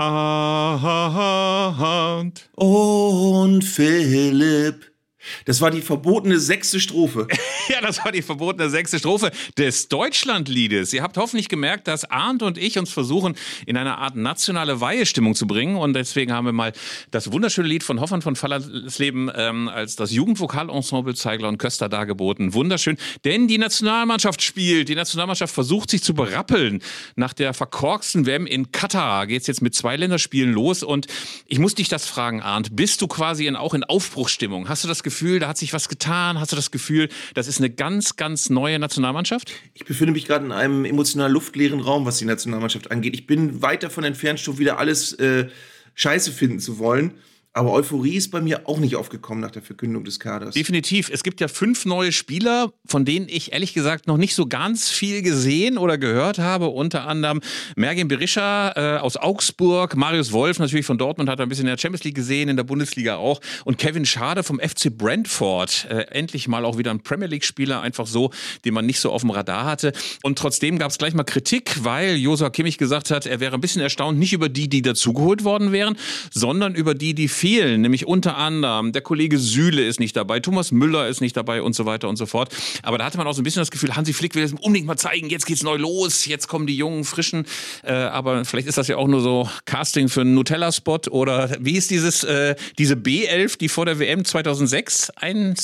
Arndt. Und Philipp. Das war die verbotene sechste Strophe. ja, das war die verbotene sechste Strophe des Deutschlandliedes. Ihr habt hoffentlich gemerkt, dass Arndt und ich uns versuchen, in eine Art nationale Weihestimmung zu bringen. Und deswegen haben wir mal das wunderschöne Lied von Hoffmann von Fallersleben ähm, als das Jugendvokalensemble Zeigler und Köster dargeboten. Wunderschön. Denn die Nationalmannschaft spielt. Die Nationalmannschaft versucht sich zu berappeln. Nach der verkorksten WM in Katar geht es jetzt mit zwei Länderspielen los. Und ich muss dich das fragen, Arndt. Bist du quasi in, auch in Aufbruchsstimmung? Hast du das Gefühl, da hat sich was getan? Hast du das Gefühl, das ist eine ganz, ganz neue Nationalmannschaft? Ich befinde mich gerade in einem emotional luftleeren Raum, was die Nationalmannschaft angeht. Ich bin weit davon entfernt, schon wieder alles äh, scheiße finden zu wollen. Aber Euphorie ist bei mir auch nicht aufgekommen nach der Verkündung des Kaders. Definitiv. Es gibt ja fünf neue Spieler, von denen ich ehrlich gesagt noch nicht so ganz viel gesehen oder gehört habe. Unter anderem Mergin Berisha äh, aus Augsburg, Marius Wolf natürlich von Dortmund hat er ein bisschen in der Champions League gesehen, in der Bundesliga auch. Und Kevin Schade vom FC Brentford. Äh, endlich mal auch wieder ein Premier League-Spieler, einfach so, den man nicht so auf dem Radar hatte. Und trotzdem gab es gleich mal Kritik, weil Josua Kimmich gesagt hat, er wäre ein bisschen erstaunt, nicht über die, die dazugeholt worden wären, sondern über die, die fehlen, nämlich unter anderem der Kollege Süle ist nicht dabei, Thomas Müller ist nicht dabei und so weiter und so fort. Aber da hatte man auch so ein bisschen das Gefühl, Hansi Flick will es unbedingt mal zeigen, jetzt geht's neu los, jetzt kommen die jungen, frischen. Äh, aber vielleicht ist das ja auch nur so Casting für einen Nutella-Spot oder wie ist dieses, äh, diese B11, die vor der WM 2006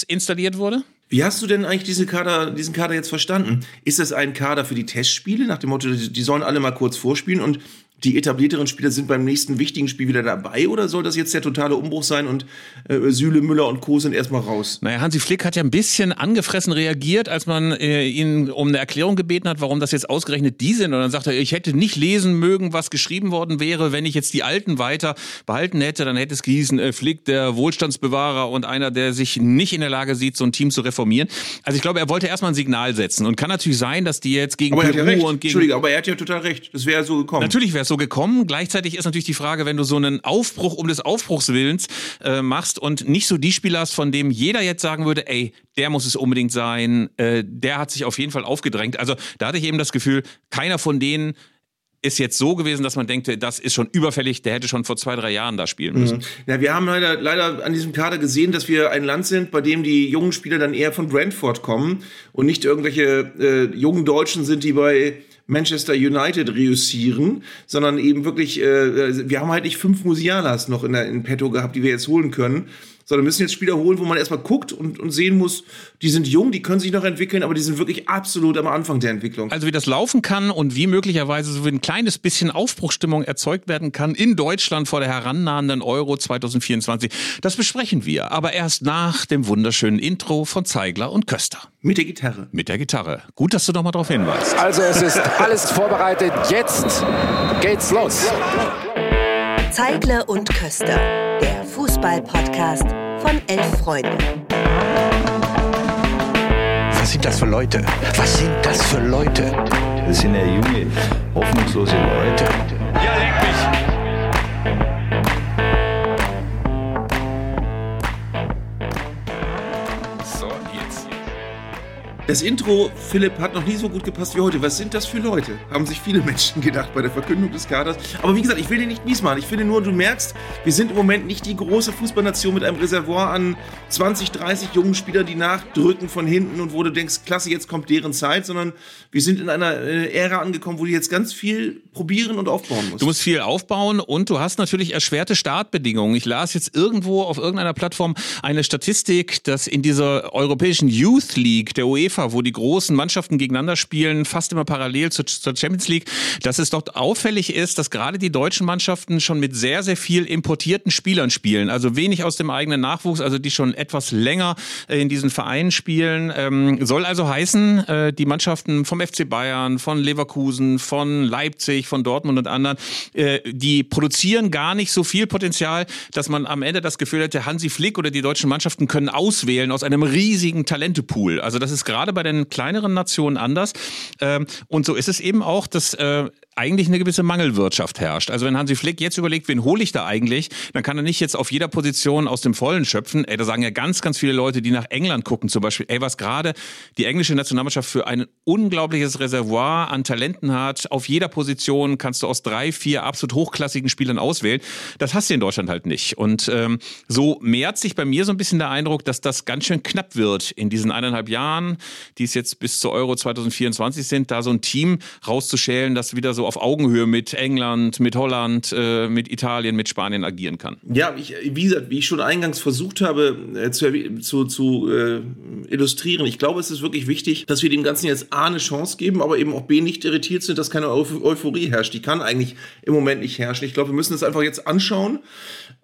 installiert wurde? Wie hast du denn eigentlich diese Kader, diesen Kader jetzt verstanden? Ist das ein Kader für die Testspiele, nach dem Motto, die sollen alle mal kurz vorspielen und die etablierteren Spieler sind beim nächsten wichtigen Spiel wieder dabei oder soll das jetzt der totale Umbruch sein und äh, Süle, Müller und Co. sind erstmal raus? Naja, Hansi Flick hat ja ein bisschen angefressen reagiert, als man äh, ihn um eine Erklärung gebeten hat, warum das jetzt ausgerechnet die sind. Und dann sagt er, ich hätte nicht lesen mögen, was geschrieben worden wäre, wenn ich jetzt die Alten weiter behalten hätte, dann hätte es gehießen, äh, Flick, der Wohlstandsbewahrer und einer, der sich nicht in der Lage sieht, so ein Team zu reformieren. Also ich glaube, er wollte erstmal ein Signal setzen. Und kann natürlich sein, dass die jetzt gegen aber Peru ja und gegen... Entschuldige, aber er hat ja total recht. Das wäre so gekommen. Natürlich wäre so gekommen. Gleichzeitig ist natürlich die Frage, wenn du so einen Aufbruch um des Aufbruchswillens äh, machst und nicht so die Spieler hast, von dem jeder jetzt sagen würde, ey, der muss es unbedingt sein, äh, der hat sich auf jeden Fall aufgedrängt. Also da hatte ich eben das Gefühl, keiner von denen ist jetzt so gewesen, dass man denkt, das ist schon überfällig, der hätte schon vor zwei, drei Jahren da spielen müssen. Mhm. Ja, wir haben leider, leider an diesem Kader gesehen, dass wir ein Land sind, bei dem die jungen Spieler dann eher von Brentford kommen und nicht irgendwelche äh, jungen Deutschen sind, die bei Manchester United reüssieren, sondern eben wirklich, äh, wir haben halt nicht fünf Musialas noch in, der, in petto gehabt, die wir jetzt holen können, sondern müssen jetzt Spieler holen, wo man erstmal guckt und, und sehen muss, die sind jung, die können sich noch entwickeln, aber die sind wirklich absolut am Anfang der Entwicklung. Also wie das laufen kann und wie möglicherweise so ein kleines bisschen Aufbruchstimmung erzeugt werden kann in Deutschland vor der herannahenden Euro 2024, das besprechen wir, aber erst nach dem wunderschönen Intro von Zeigler und Köster. Mit der Gitarre. Mit der Gitarre. Gut, dass du noch mal darauf hinweist. Also es ist alles vorbereitet. Jetzt geht's los. Zeigler und Köster, der Fußball-Podcast von elf Freunden. Was sind das für Leute? Was sind das für Leute? Das sind ja junge, hoffnungslose Leute. Ja, Das Intro, Philipp, hat noch nie so gut gepasst wie heute. Was sind das für Leute? Haben sich viele Menschen gedacht bei der Verkündung des Kaders. Aber wie gesagt, ich will dir nicht mies machen. Ich finde nur, du merkst, wir sind im Moment nicht die große Fußballnation mit einem Reservoir an 20, 30 jungen Spielern, die nachdrücken von hinten und wo du denkst, klasse, jetzt kommt deren Zeit, sondern wir sind in einer äh, Ära angekommen, wo du jetzt ganz viel probieren und aufbauen musst. Du musst viel aufbauen und du hast natürlich erschwerte Startbedingungen. Ich las jetzt irgendwo auf irgendeiner Plattform eine Statistik, dass in dieser europäischen Youth League der UEFA UEFA, wo die großen Mannschaften gegeneinander spielen, fast immer parallel zur, zur Champions League, dass es dort auffällig ist, dass gerade die deutschen Mannschaften schon mit sehr, sehr viel importierten Spielern spielen. Also wenig aus dem eigenen Nachwuchs, also die schon etwas länger in diesen Vereinen spielen. Ähm, soll also heißen, äh, die Mannschaften vom FC Bayern, von Leverkusen, von Leipzig, von Dortmund und anderen, äh, die produzieren gar nicht so viel Potenzial, dass man am Ende das Gefühl hätte, Hansi Flick oder die deutschen Mannschaften können auswählen aus einem riesigen Talentepool. Also das ist gerade bei den kleineren Nationen anders. Ähm, und so ist es eben auch, dass äh, eigentlich eine gewisse Mangelwirtschaft herrscht. Also wenn Hansi Flick jetzt überlegt, wen hole ich da eigentlich, dann kann er nicht jetzt auf jeder Position aus dem Vollen schöpfen. Ey, da sagen ja ganz, ganz viele Leute, die nach England gucken zum Beispiel, ey, was gerade die englische Nationalmannschaft für ein unglaubliches Reservoir an Talenten hat. Auf jeder Position kannst du aus drei, vier absolut hochklassigen Spielern auswählen. Das hast du in Deutschland halt nicht. Und ähm, so mehrt sich bei mir so ein bisschen der Eindruck, dass das ganz schön knapp wird in diesen eineinhalb Jahren, die es jetzt bis zur Euro 2024 sind, da so ein Team rauszuschälen, das wieder so auf Augenhöhe mit England, mit Holland, äh, mit Italien, mit Spanien agieren kann. Ja, ich, wie gesagt, wie ich schon eingangs versucht habe äh, zu, zu, zu äh, illustrieren, ich glaube, es ist wirklich wichtig, dass wir dem Ganzen jetzt A eine Chance geben, aber eben auch B nicht irritiert sind, dass keine Euph Euphorie herrscht. Die kann eigentlich im Moment nicht herrschen. Ich glaube, wir müssen es einfach jetzt anschauen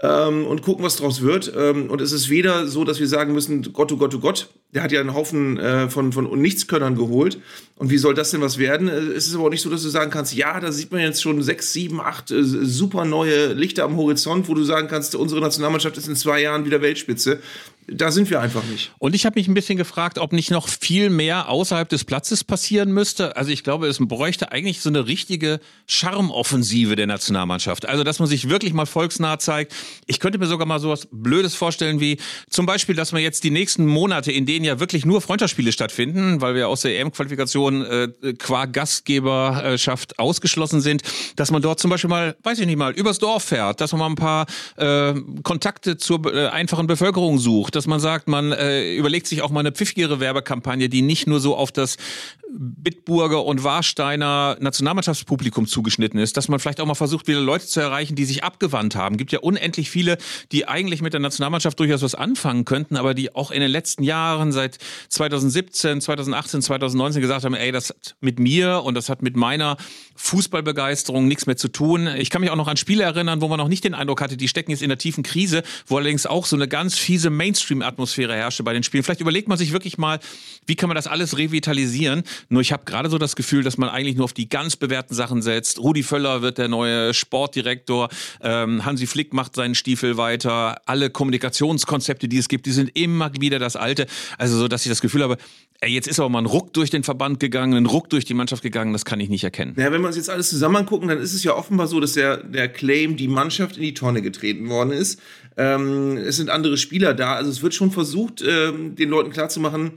ähm, und gucken, was daraus wird. Ähm, und es ist weder so, dass wir sagen müssen, Gott, oh Gott, oh Gott, der hat ja einen Haufen äh, von, von Nichtskönnern geholt. Und wie soll das denn was werden? Äh, es ist aber auch nicht so, dass du sagen kannst, ja, da sieht man jetzt schon sechs, sieben, acht äh, super neue Lichter am Horizont, wo du sagen kannst, unsere Nationalmannschaft ist in zwei Jahren wieder Weltspitze da sind wir einfach nicht. Und ich habe mich ein bisschen gefragt, ob nicht noch viel mehr außerhalb des Platzes passieren müsste. Also ich glaube, es bräuchte eigentlich so eine richtige Charmoffensive der Nationalmannschaft. Also dass man sich wirklich mal volksnah zeigt. Ich könnte mir sogar mal so was Blödes vorstellen wie zum Beispiel, dass man jetzt die nächsten Monate, in denen ja wirklich nur Freundschaftsspiele stattfinden, weil wir aus der EM-Qualifikation äh, qua Gastgeberschaft ausgeschlossen sind, dass man dort zum Beispiel mal, weiß ich nicht mal, übers Dorf fährt, dass man mal ein paar äh, Kontakte zur äh, einfachen Bevölkerung sucht dass man sagt, man äh, überlegt sich auch mal eine pfiffigere Werbekampagne, die nicht nur so auf das Bitburger und Warsteiner Nationalmannschaftspublikum zugeschnitten ist, dass man vielleicht auch mal versucht, wieder Leute zu erreichen, die sich abgewandt haben. Gibt ja unendlich viele, die eigentlich mit der Nationalmannschaft durchaus was anfangen könnten, aber die auch in den letzten Jahren, seit 2017, 2018, 2019 gesagt haben, ey, das hat mit mir und das hat mit meiner Fußballbegeisterung nichts mehr zu tun. Ich kann mich auch noch an Spiele erinnern, wo man noch nicht den Eindruck hatte, die stecken jetzt in der tiefen Krise, wo allerdings auch so eine ganz fiese Mainstream-Atmosphäre herrschte bei den Spielen. Vielleicht überlegt man sich wirklich mal, wie kann man das alles revitalisieren? Nur ich habe gerade so das Gefühl, dass man eigentlich nur auf die ganz bewährten Sachen setzt. Rudi Völler wird der neue Sportdirektor. Ähm, Hansi Flick macht seinen Stiefel weiter. Alle Kommunikationskonzepte, die es gibt, die sind immer wieder das Alte. Also so, dass ich das Gefühl habe, ey, jetzt ist aber mal ein Ruck durch den Verband gegangen, ein Ruck durch die Mannschaft gegangen. Das kann ich nicht erkennen. Ja, wenn wir uns jetzt alles zusammen angucken, dann ist es ja offenbar so, dass der, der Claim, die Mannschaft in die Tonne getreten worden ist. Ähm, es sind andere Spieler da. Also es wird schon versucht, ähm, den Leuten klarzumachen,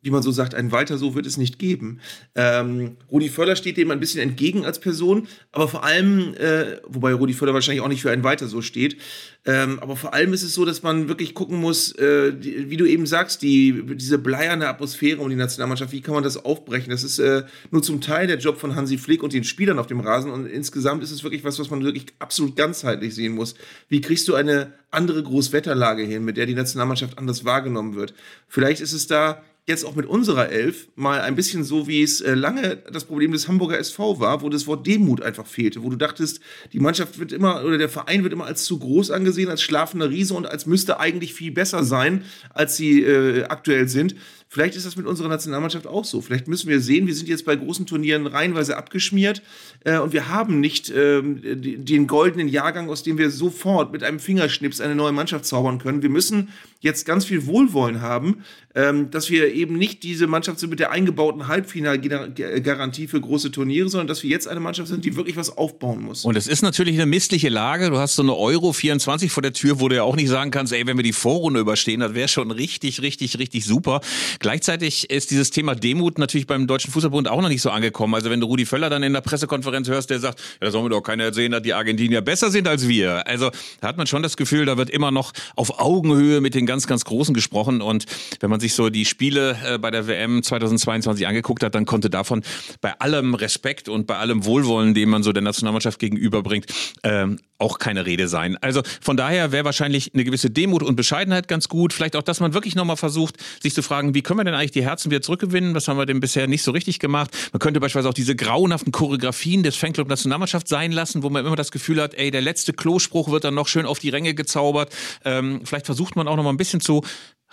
wie man so sagt, ein weiter so wird es nicht geben. Ähm, Rudi Völler steht dem ein bisschen entgegen als Person, aber vor allem, äh, wobei Rudi Völler wahrscheinlich auch nicht für ein weiter so steht, ähm, aber vor allem ist es so, dass man wirklich gucken muss, äh, die, wie du eben sagst, die, diese bleierne Atmosphäre um die Nationalmannschaft, wie kann man das aufbrechen? Das ist äh, nur zum Teil der Job von Hansi Flick und den Spielern auf dem Rasen und insgesamt ist es wirklich was, was man wirklich absolut ganzheitlich sehen muss. Wie kriegst du eine andere Großwetterlage hin, mit der die Nationalmannschaft anders wahrgenommen wird? Vielleicht ist es da jetzt auch mit unserer Elf mal ein bisschen so, wie es äh, lange das Problem des Hamburger SV war, wo das Wort Demut einfach fehlte, wo du dachtest, die Mannschaft wird immer oder der Verein wird immer als zu groß angesehen, als schlafender Riese und als müsste eigentlich viel besser sein, als sie äh, aktuell sind. Vielleicht ist das mit unserer Nationalmannschaft auch so. Vielleicht müssen wir sehen, wir sind jetzt bei großen Turnieren reihenweise abgeschmiert äh, und wir haben nicht äh, den goldenen Jahrgang, aus dem wir sofort mit einem Fingerschnips eine neue Mannschaft zaubern können. Wir müssen jetzt ganz viel Wohlwollen haben, ähm, dass wir eben nicht diese Mannschaft sind mit der eingebauten Halbfinalgarantie für große Turniere, sondern dass wir jetzt eine Mannschaft sind, die wirklich was aufbauen muss. Und es ist natürlich eine missliche Lage. Du hast so eine Euro 24 vor der Tür, wo du ja auch nicht sagen kannst, ey, wenn wir die Vorrunde überstehen, das wäre schon richtig, richtig, richtig super. Gleichzeitig ist dieses Thema Demut natürlich beim Deutschen Fußballbund auch noch nicht so angekommen. Also wenn du Rudi Völler dann in der Pressekonferenz hörst, der sagt, ja, da soll mir doch keiner erzählen, dass die Argentinier besser sind als wir. Also da hat man schon das Gefühl, da wird immer noch auf Augenhöhe mit den ganz, ganz Großen gesprochen. Und wenn man sich so die Spiele äh, bei der WM 2022 angeguckt hat, dann konnte davon bei allem Respekt und bei allem Wohlwollen, dem man so der Nationalmannschaft gegenüberbringt, ähm, auch keine Rede sein. Also von daher wäre wahrscheinlich eine gewisse Demut und Bescheidenheit ganz gut. Vielleicht auch, dass man wirklich nochmal versucht, sich zu fragen, wie können wir denn eigentlich die Herzen wieder zurückgewinnen? Was haben wir denn bisher nicht so richtig gemacht? Man könnte beispielsweise auch diese grauenhaften Choreografien des Fanclub Nationalmannschaft sein lassen, wo man immer das Gefühl hat, ey, der letzte Klospruch wird dann noch schön auf die Ränge gezaubert. Ähm, vielleicht versucht man auch nochmal ein bisschen zu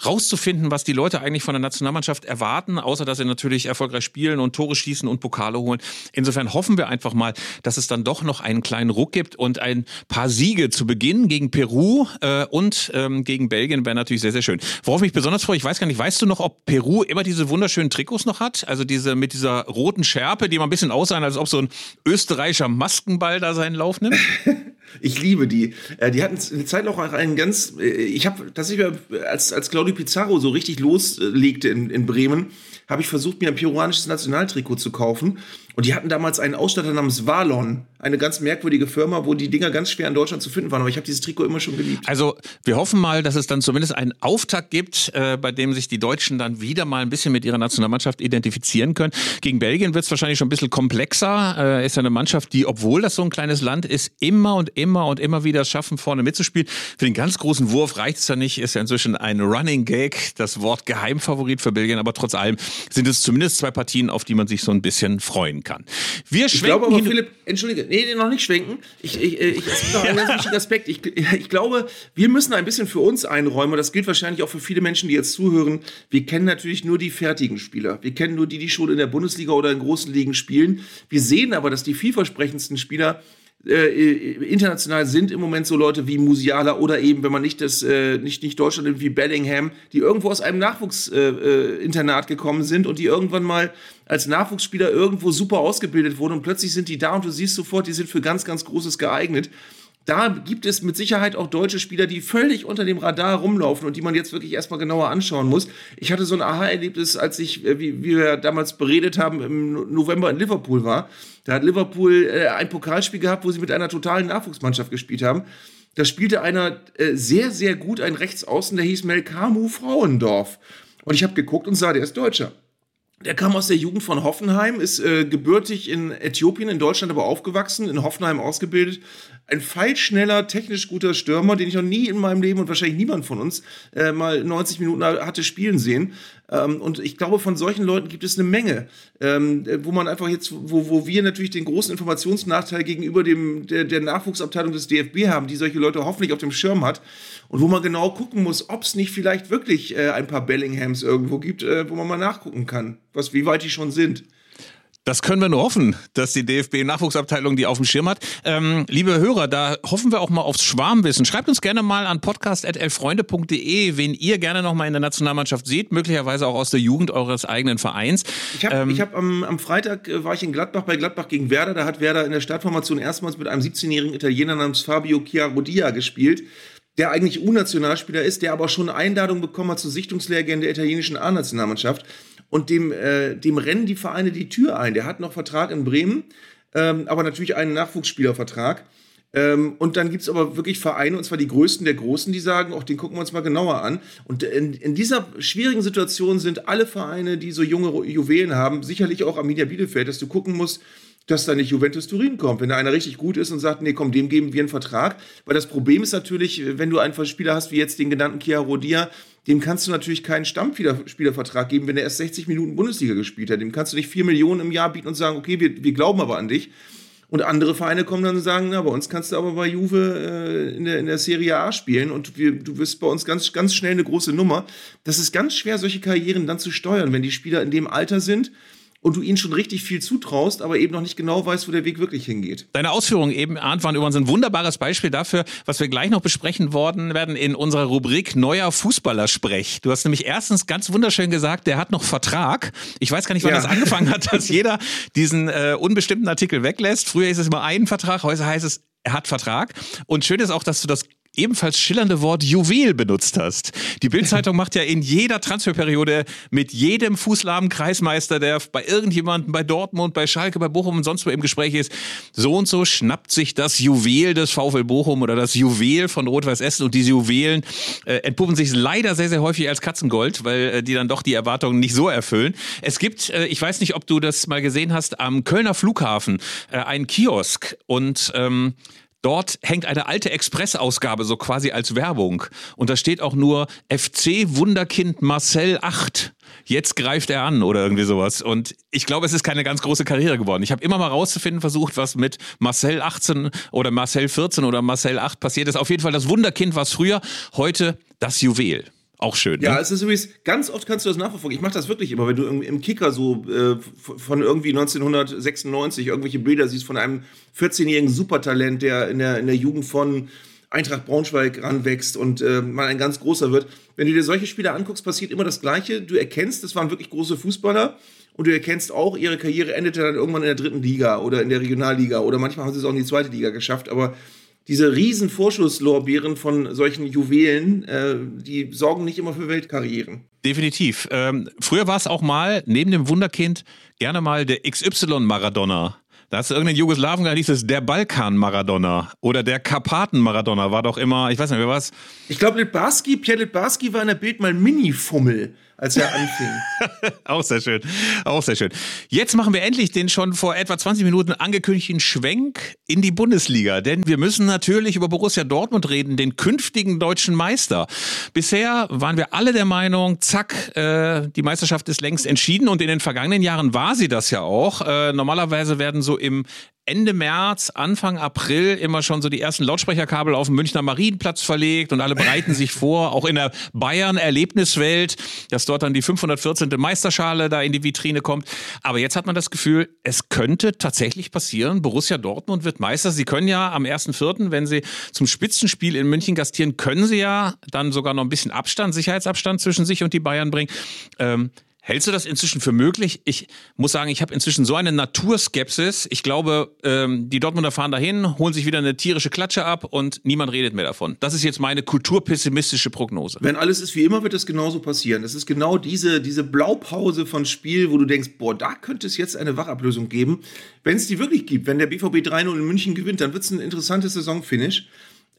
rauszufinden, was die Leute eigentlich von der Nationalmannschaft erwarten, außer dass sie natürlich erfolgreich spielen und Tore schießen und Pokale holen. Insofern hoffen wir einfach mal, dass es dann doch noch einen kleinen Ruck gibt und ein paar Siege zu Beginn gegen Peru äh, und ähm, gegen Belgien wäre natürlich sehr, sehr schön. Worauf mich besonders freue, ich weiß gar nicht, weißt du noch, ob Peru immer diese wunderschönen Trikots noch hat? Also diese mit dieser roten Schärpe, die mal ein bisschen aussehen, als ob so ein österreichischer Maskenball da seinen Lauf nimmt? Ich liebe die. Äh, die hatten eine Zeit auch einen ganz. Äh, ich habe tatsächlich, als, als Claudio Pizarro so richtig loslegte in, in Bremen, habe ich versucht, mir ein peruanisches Nationaltrikot zu kaufen. Und die hatten damals einen Ausstatter namens Valon, eine ganz merkwürdige Firma, wo die Dinger ganz schwer in Deutschland zu finden waren. Aber ich habe dieses Trikot immer schon geliebt. Also wir hoffen mal, dass es dann zumindest einen Auftakt gibt, äh, bei dem sich die Deutschen dann wieder mal ein bisschen mit ihrer Nationalmannschaft identifizieren können. Gegen Belgien wird es wahrscheinlich schon ein bisschen komplexer. Äh, ist ja eine Mannschaft, die, obwohl das so ein kleines Land ist, immer und immer und immer wieder schaffen, vorne mitzuspielen. Für den ganz großen Wurf reicht es ja nicht. Ist ja inzwischen ein Running Gag, das Wort Geheimfavorit für Belgien. Aber trotz allem sind es zumindest zwei Partien, auf die man sich so ein bisschen freuen kann. Wir ich glaube aber, Philipp, entschuldige, nee, noch nicht schwenken. Ich, ich, ich, das ist noch ein ganz wichtiger Aspekt. Ich, ich glaube, wir müssen ein bisschen für uns einräumen, und das gilt wahrscheinlich auch für viele Menschen, die jetzt zuhören. Wir kennen natürlich nur die fertigen Spieler. Wir kennen nur die, die schon in der Bundesliga oder in großen Ligen spielen. Wir sehen aber, dass die vielversprechendsten Spieler äh, international sind im Moment so Leute wie Musiala oder eben, wenn man nicht das äh, nicht nicht Deutschland nimmt, wie Bellingham, die irgendwo aus einem Nachwuchsinternat äh, äh gekommen sind und die irgendwann mal als Nachwuchsspieler irgendwo super ausgebildet wurden und plötzlich sind die da und du siehst sofort, die sind für ganz ganz Großes geeignet da gibt es mit Sicherheit auch deutsche Spieler, die völlig unter dem Radar rumlaufen und die man jetzt wirklich erstmal genauer anschauen muss. Ich hatte so ein Aha-Erlebnis, als ich, äh, wie, wir damals beredet haben, im November in Liverpool war. Da hat Liverpool äh, ein Pokalspiel gehabt, wo sie mit einer totalen Nachwuchsmannschaft gespielt haben. Da spielte einer äh, sehr, sehr gut, ein Rechtsaußen, der hieß Melkamu Frauendorf. Und ich habe geguckt und sah, der ist Deutscher. Der kam aus der Jugend von Hoffenheim, ist äh, gebürtig in Äthiopien, in Deutschland aber aufgewachsen, in Hoffenheim ausgebildet. Ein feilschneller, technisch guter Stürmer, den ich noch nie in meinem Leben und wahrscheinlich niemand von uns äh, mal 90 Minuten hatte spielen sehen. Ähm, und ich glaube, von solchen Leuten gibt es eine Menge, ähm, wo man einfach jetzt, wo, wo wir natürlich den großen Informationsnachteil gegenüber dem, der, der Nachwuchsabteilung des DFB haben, die solche Leute hoffentlich auf dem Schirm hat und wo man genau gucken muss, ob es nicht vielleicht wirklich äh, ein paar Bellinghams irgendwo gibt, äh, wo man mal nachgucken kann, was, wie weit die schon sind. Das können wir nur hoffen, dass die DFB-Nachwuchsabteilung die auf dem Schirm hat. Ähm, liebe Hörer, da hoffen wir auch mal aufs Schwarmwissen. Schreibt uns gerne mal an podcast.elfreunde.de, wen ihr gerne noch mal in der Nationalmannschaft seht, möglicherweise auch aus der Jugend eures eigenen Vereins. Ich habe ähm, hab am, am Freitag äh, war ich in Gladbach bei Gladbach gegen Werder. Da hat Werder in der Startformation erstmals mit einem 17-jährigen Italiener namens Fabio Chiarodia gespielt der eigentlich U-Nationalspieler ist, der aber schon eine Einladung bekommen hat zu Sichtungslehrgängen der italienischen A-Nationalmannschaft. Und dem, äh, dem rennen die Vereine die Tür ein. Der hat noch Vertrag in Bremen, ähm, aber natürlich einen Nachwuchsspielervertrag. Ähm, und dann gibt es aber wirklich Vereine, und zwar die größten der Großen, die sagen, auch den gucken wir uns mal genauer an. Und in, in dieser schwierigen Situation sind alle Vereine, die so junge Juwelen haben, sicherlich auch Arminia Bielefeld, dass du gucken musst, dass da nicht Juventus Turin kommt. Wenn da einer richtig gut ist und sagt, nee, komm, dem geben wir einen Vertrag. Weil das Problem ist natürlich, wenn du einen Spieler hast, wie jetzt den genannten Chiaro Dia, dem kannst du natürlich keinen Stammspielervertrag geben, wenn er erst 60 Minuten Bundesliga gespielt hat. Dem kannst du nicht 4 Millionen im Jahr bieten und sagen, okay, wir, wir glauben aber an dich. Und andere Vereine kommen dann und sagen, na, bei uns kannst du aber bei Juve äh, in, der, in der Serie A spielen und wir, du wirst bei uns ganz, ganz schnell eine große Nummer. Das ist ganz schwer, solche Karrieren dann zu steuern, wenn die Spieler in dem Alter sind und du ihnen schon richtig viel zutraust, aber eben noch nicht genau weißt, wo der Weg wirklich hingeht. Deine Ausführungen eben, Arndt, waren übrigens ein wunderbares Beispiel dafür, was wir gleich noch besprechen worden werden in unserer Rubrik Neuer Fußballersprech. Du hast nämlich erstens ganz wunderschön gesagt, der hat noch Vertrag. Ich weiß gar nicht, wann ja. das angefangen hat, dass jeder diesen äh, unbestimmten Artikel weglässt. Früher hieß es immer einen Vertrag, heute heißt es, er hat Vertrag. Und schön ist auch, dass du das ebenfalls schillernde Wort Juwel benutzt hast. Die Bildzeitung macht ja in jeder Transferperiode mit jedem fußlahmen Kreismeister, der bei irgendjemandem, bei Dortmund, bei Schalke, bei Bochum und sonst wo im Gespräch ist, so und so schnappt sich das Juwel des VfL Bochum oder das Juwel von Rot-Weiß Essen und diese Juwelen äh, entpuppen sich leider sehr, sehr häufig als Katzengold, weil äh, die dann doch die Erwartungen nicht so erfüllen. Es gibt, äh, ich weiß nicht, ob du das mal gesehen hast, am Kölner Flughafen äh, einen Kiosk und ähm, Dort hängt eine alte Express-Ausgabe so quasi als Werbung. Und da steht auch nur FC Wunderkind Marcel 8. Jetzt greift er an oder irgendwie sowas. Und ich glaube, es ist keine ganz große Karriere geworden. Ich habe immer mal rauszufinden versucht, was mit Marcel 18 oder Marcel 14 oder Marcel 8 passiert ist. Auf jeden Fall das Wunderkind war es früher, heute das Juwel. Auch schön. Ja, ne? es ist übrigens, ganz oft kannst du das nachverfolgen. Ich mache das wirklich immer, wenn du im, Kicker so äh, von irgendwie 1996 irgendwelche Bilder siehst von einem 14-jährigen Supertalent, der in der, in der Jugend von Eintracht Braunschweig ranwächst und äh, mal ein ganz großer wird. Wenn du dir solche Spieler anguckst, passiert immer das Gleiche. Du erkennst, das waren wirklich große Fußballer und du erkennst auch, ihre Karriere endete dann irgendwann in der dritten Liga oder in der Regionalliga oder manchmal haben sie es auch in die zweite Liga geschafft, aber diese riesen Vorschusslorbeeren von solchen Juwelen, äh, die sorgen nicht immer für Weltkarrieren. Definitiv. Ähm, früher war es auch mal, neben dem Wunderkind, gerne mal der XY-Maradona. Da hast du irgendeinen Jugoslawen, da hieß es der Balkan-Maradona oder der Karpaten-Maradona, war doch immer, ich weiß nicht, wer war's? Ich glaube, Litbarski, Pierre Litbarski war in der Bild mal Mini-Fummel, als er anfing. Auch sehr schön. Auch sehr schön. Jetzt machen wir endlich den schon vor etwa 20 Minuten angekündigten Schwenk in die Bundesliga. Denn wir müssen natürlich über Borussia Dortmund reden, den künftigen deutschen Meister. Bisher waren wir alle der Meinung, zack, äh, die Meisterschaft ist längst entschieden. Und in den vergangenen Jahren war sie das ja auch. Äh, normalerweise werden so im Ende März, Anfang April immer schon so die ersten Lautsprecherkabel auf dem Münchner Marienplatz verlegt und alle bereiten sich vor, auch in der Bayern-Erlebniswelt, dass dort dann die 514. Meisterschale da in die Vitrine kommt. Aber jetzt hat man das Gefühl, es könnte tatsächlich passieren. Borussia Dortmund wird Meister. Sie können ja am 1.4., wenn sie zum Spitzenspiel in München gastieren, können sie ja dann sogar noch ein bisschen Abstand, Sicherheitsabstand zwischen sich und die Bayern bringen. Ähm, Hältst du das inzwischen für möglich? Ich muss sagen, ich habe inzwischen so eine Naturskepsis. Ich glaube, ähm, die Dortmunder fahren dahin, holen sich wieder eine tierische Klatsche ab und niemand redet mehr davon. Das ist jetzt meine kulturpessimistische Prognose. Wenn alles ist wie immer, wird das genauso passieren. Das ist genau diese, diese Blaupause von Spiel, wo du denkst, boah, da könnte es jetzt eine Wachablösung geben. Wenn es die wirklich gibt, wenn der BVB 3-0 in München gewinnt, dann wird es ein interessantes Saisonfinish.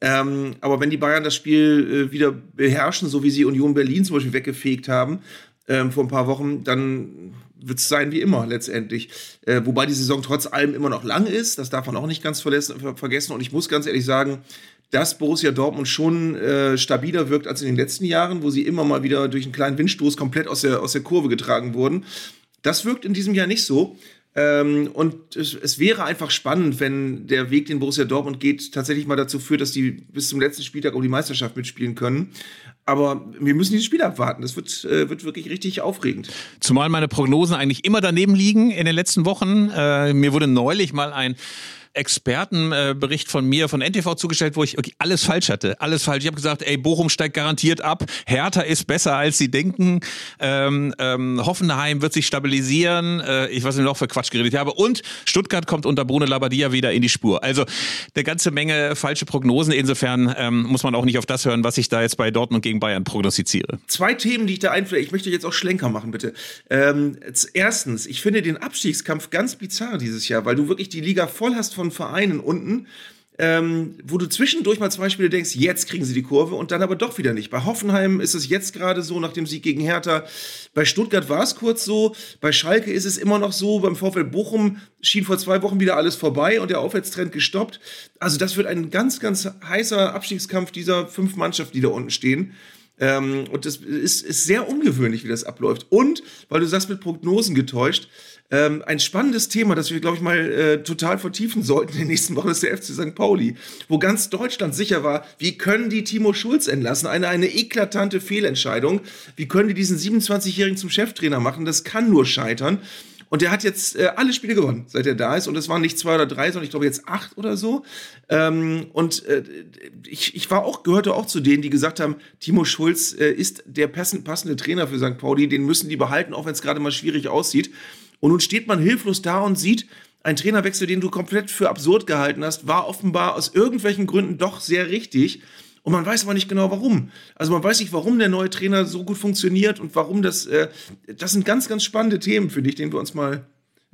Ähm, aber wenn die Bayern das Spiel äh, wieder beherrschen, so wie sie Union Berlin zum Beispiel weggefegt haben, ähm, vor ein paar Wochen, dann wird es sein wie immer letztendlich. Äh, wobei die Saison trotz allem immer noch lang ist, das darf man auch nicht ganz vergessen. Und ich muss ganz ehrlich sagen, dass Borussia Dortmund schon äh, stabiler wirkt als in den letzten Jahren, wo sie immer mal wieder durch einen kleinen Windstoß komplett aus der, aus der Kurve getragen wurden. Das wirkt in diesem Jahr nicht so. Ähm, und es, es, wäre einfach spannend, wenn der Weg, den Borussia Dortmund geht, tatsächlich mal dazu führt, dass die bis zum letzten Spieltag um die Meisterschaft mitspielen können. Aber wir müssen dieses Spiel abwarten. Das wird, äh, wird wirklich richtig aufregend. Zumal meine Prognosen eigentlich immer daneben liegen in den letzten Wochen. Äh, mir wurde neulich mal ein Expertenbericht von mir von NTV zugestellt, wo ich alles falsch hatte. Alles falsch. Ich habe gesagt, ey, Bochum steigt garantiert ab. Hertha ist besser, als sie denken. Ähm, ähm, Hoffenheim wird sich stabilisieren. Äh, ich weiß nicht noch für Quatsch geredet habe. Und Stuttgart kommt unter Bruno Labbadia wieder in die Spur. Also eine ganze Menge falsche Prognosen. Insofern ähm, muss man auch nicht auf das hören, was ich da jetzt bei Dortmund gegen Bayern prognostiziere. Zwei Themen, die ich da einfällt. Ich möchte jetzt auch Schlenker machen, bitte. Ähm, erstens, ich finde den Abstiegskampf ganz bizarr dieses Jahr, weil du wirklich die Liga voll hast von Vereinen unten, ähm, wo du zwischendurch mal zwei Spiele denkst, jetzt kriegen sie die Kurve und dann aber doch wieder nicht. Bei Hoffenheim ist es jetzt gerade so, nach dem Sieg gegen Hertha. Bei Stuttgart war es kurz so. Bei Schalke ist es immer noch so. Beim VfL Bochum schien vor zwei Wochen wieder alles vorbei und der Aufwärtstrend gestoppt. Also das wird ein ganz, ganz heißer Abstiegskampf dieser fünf Mannschaften, die da unten stehen. Ähm, und das ist, ist sehr ungewöhnlich, wie das abläuft. Und, weil du sagst, mit Prognosen getäuscht, ähm, ein spannendes Thema, das wir, glaube ich, mal äh, total vertiefen sollten in den nächsten Wochen, ist der FC St. Pauli, wo ganz Deutschland sicher war, wie können die Timo Schulz entlassen? Eine, eine eklatante Fehlentscheidung. Wie können die diesen 27-Jährigen zum Cheftrainer machen? Das kann nur scheitern. Und der hat jetzt äh, alle Spiele gewonnen, seit er da ist. Und das waren nicht zwei oder drei, sondern ich glaube jetzt acht oder so. Ähm, und äh, ich, ich war auch, gehörte auch zu denen, die gesagt haben, Timo Schulz äh, ist der passende Trainer für St. Pauli, den müssen die behalten, auch wenn es gerade mal schwierig aussieht. Und nun steht man hilflos da und sieht, ein Trainerwechsel, den du komplett für absurd gehalten hast, war offenbar aus irgendwelchen Gründen doch sehr richtig. Und man weiß aber nicht genau warum. Also man weiß nicht, warum der neue Trainer so gut funktioniert und warum das. Äh, das sind ganz, ganz spannende Themen, für dich, denen wir uns mal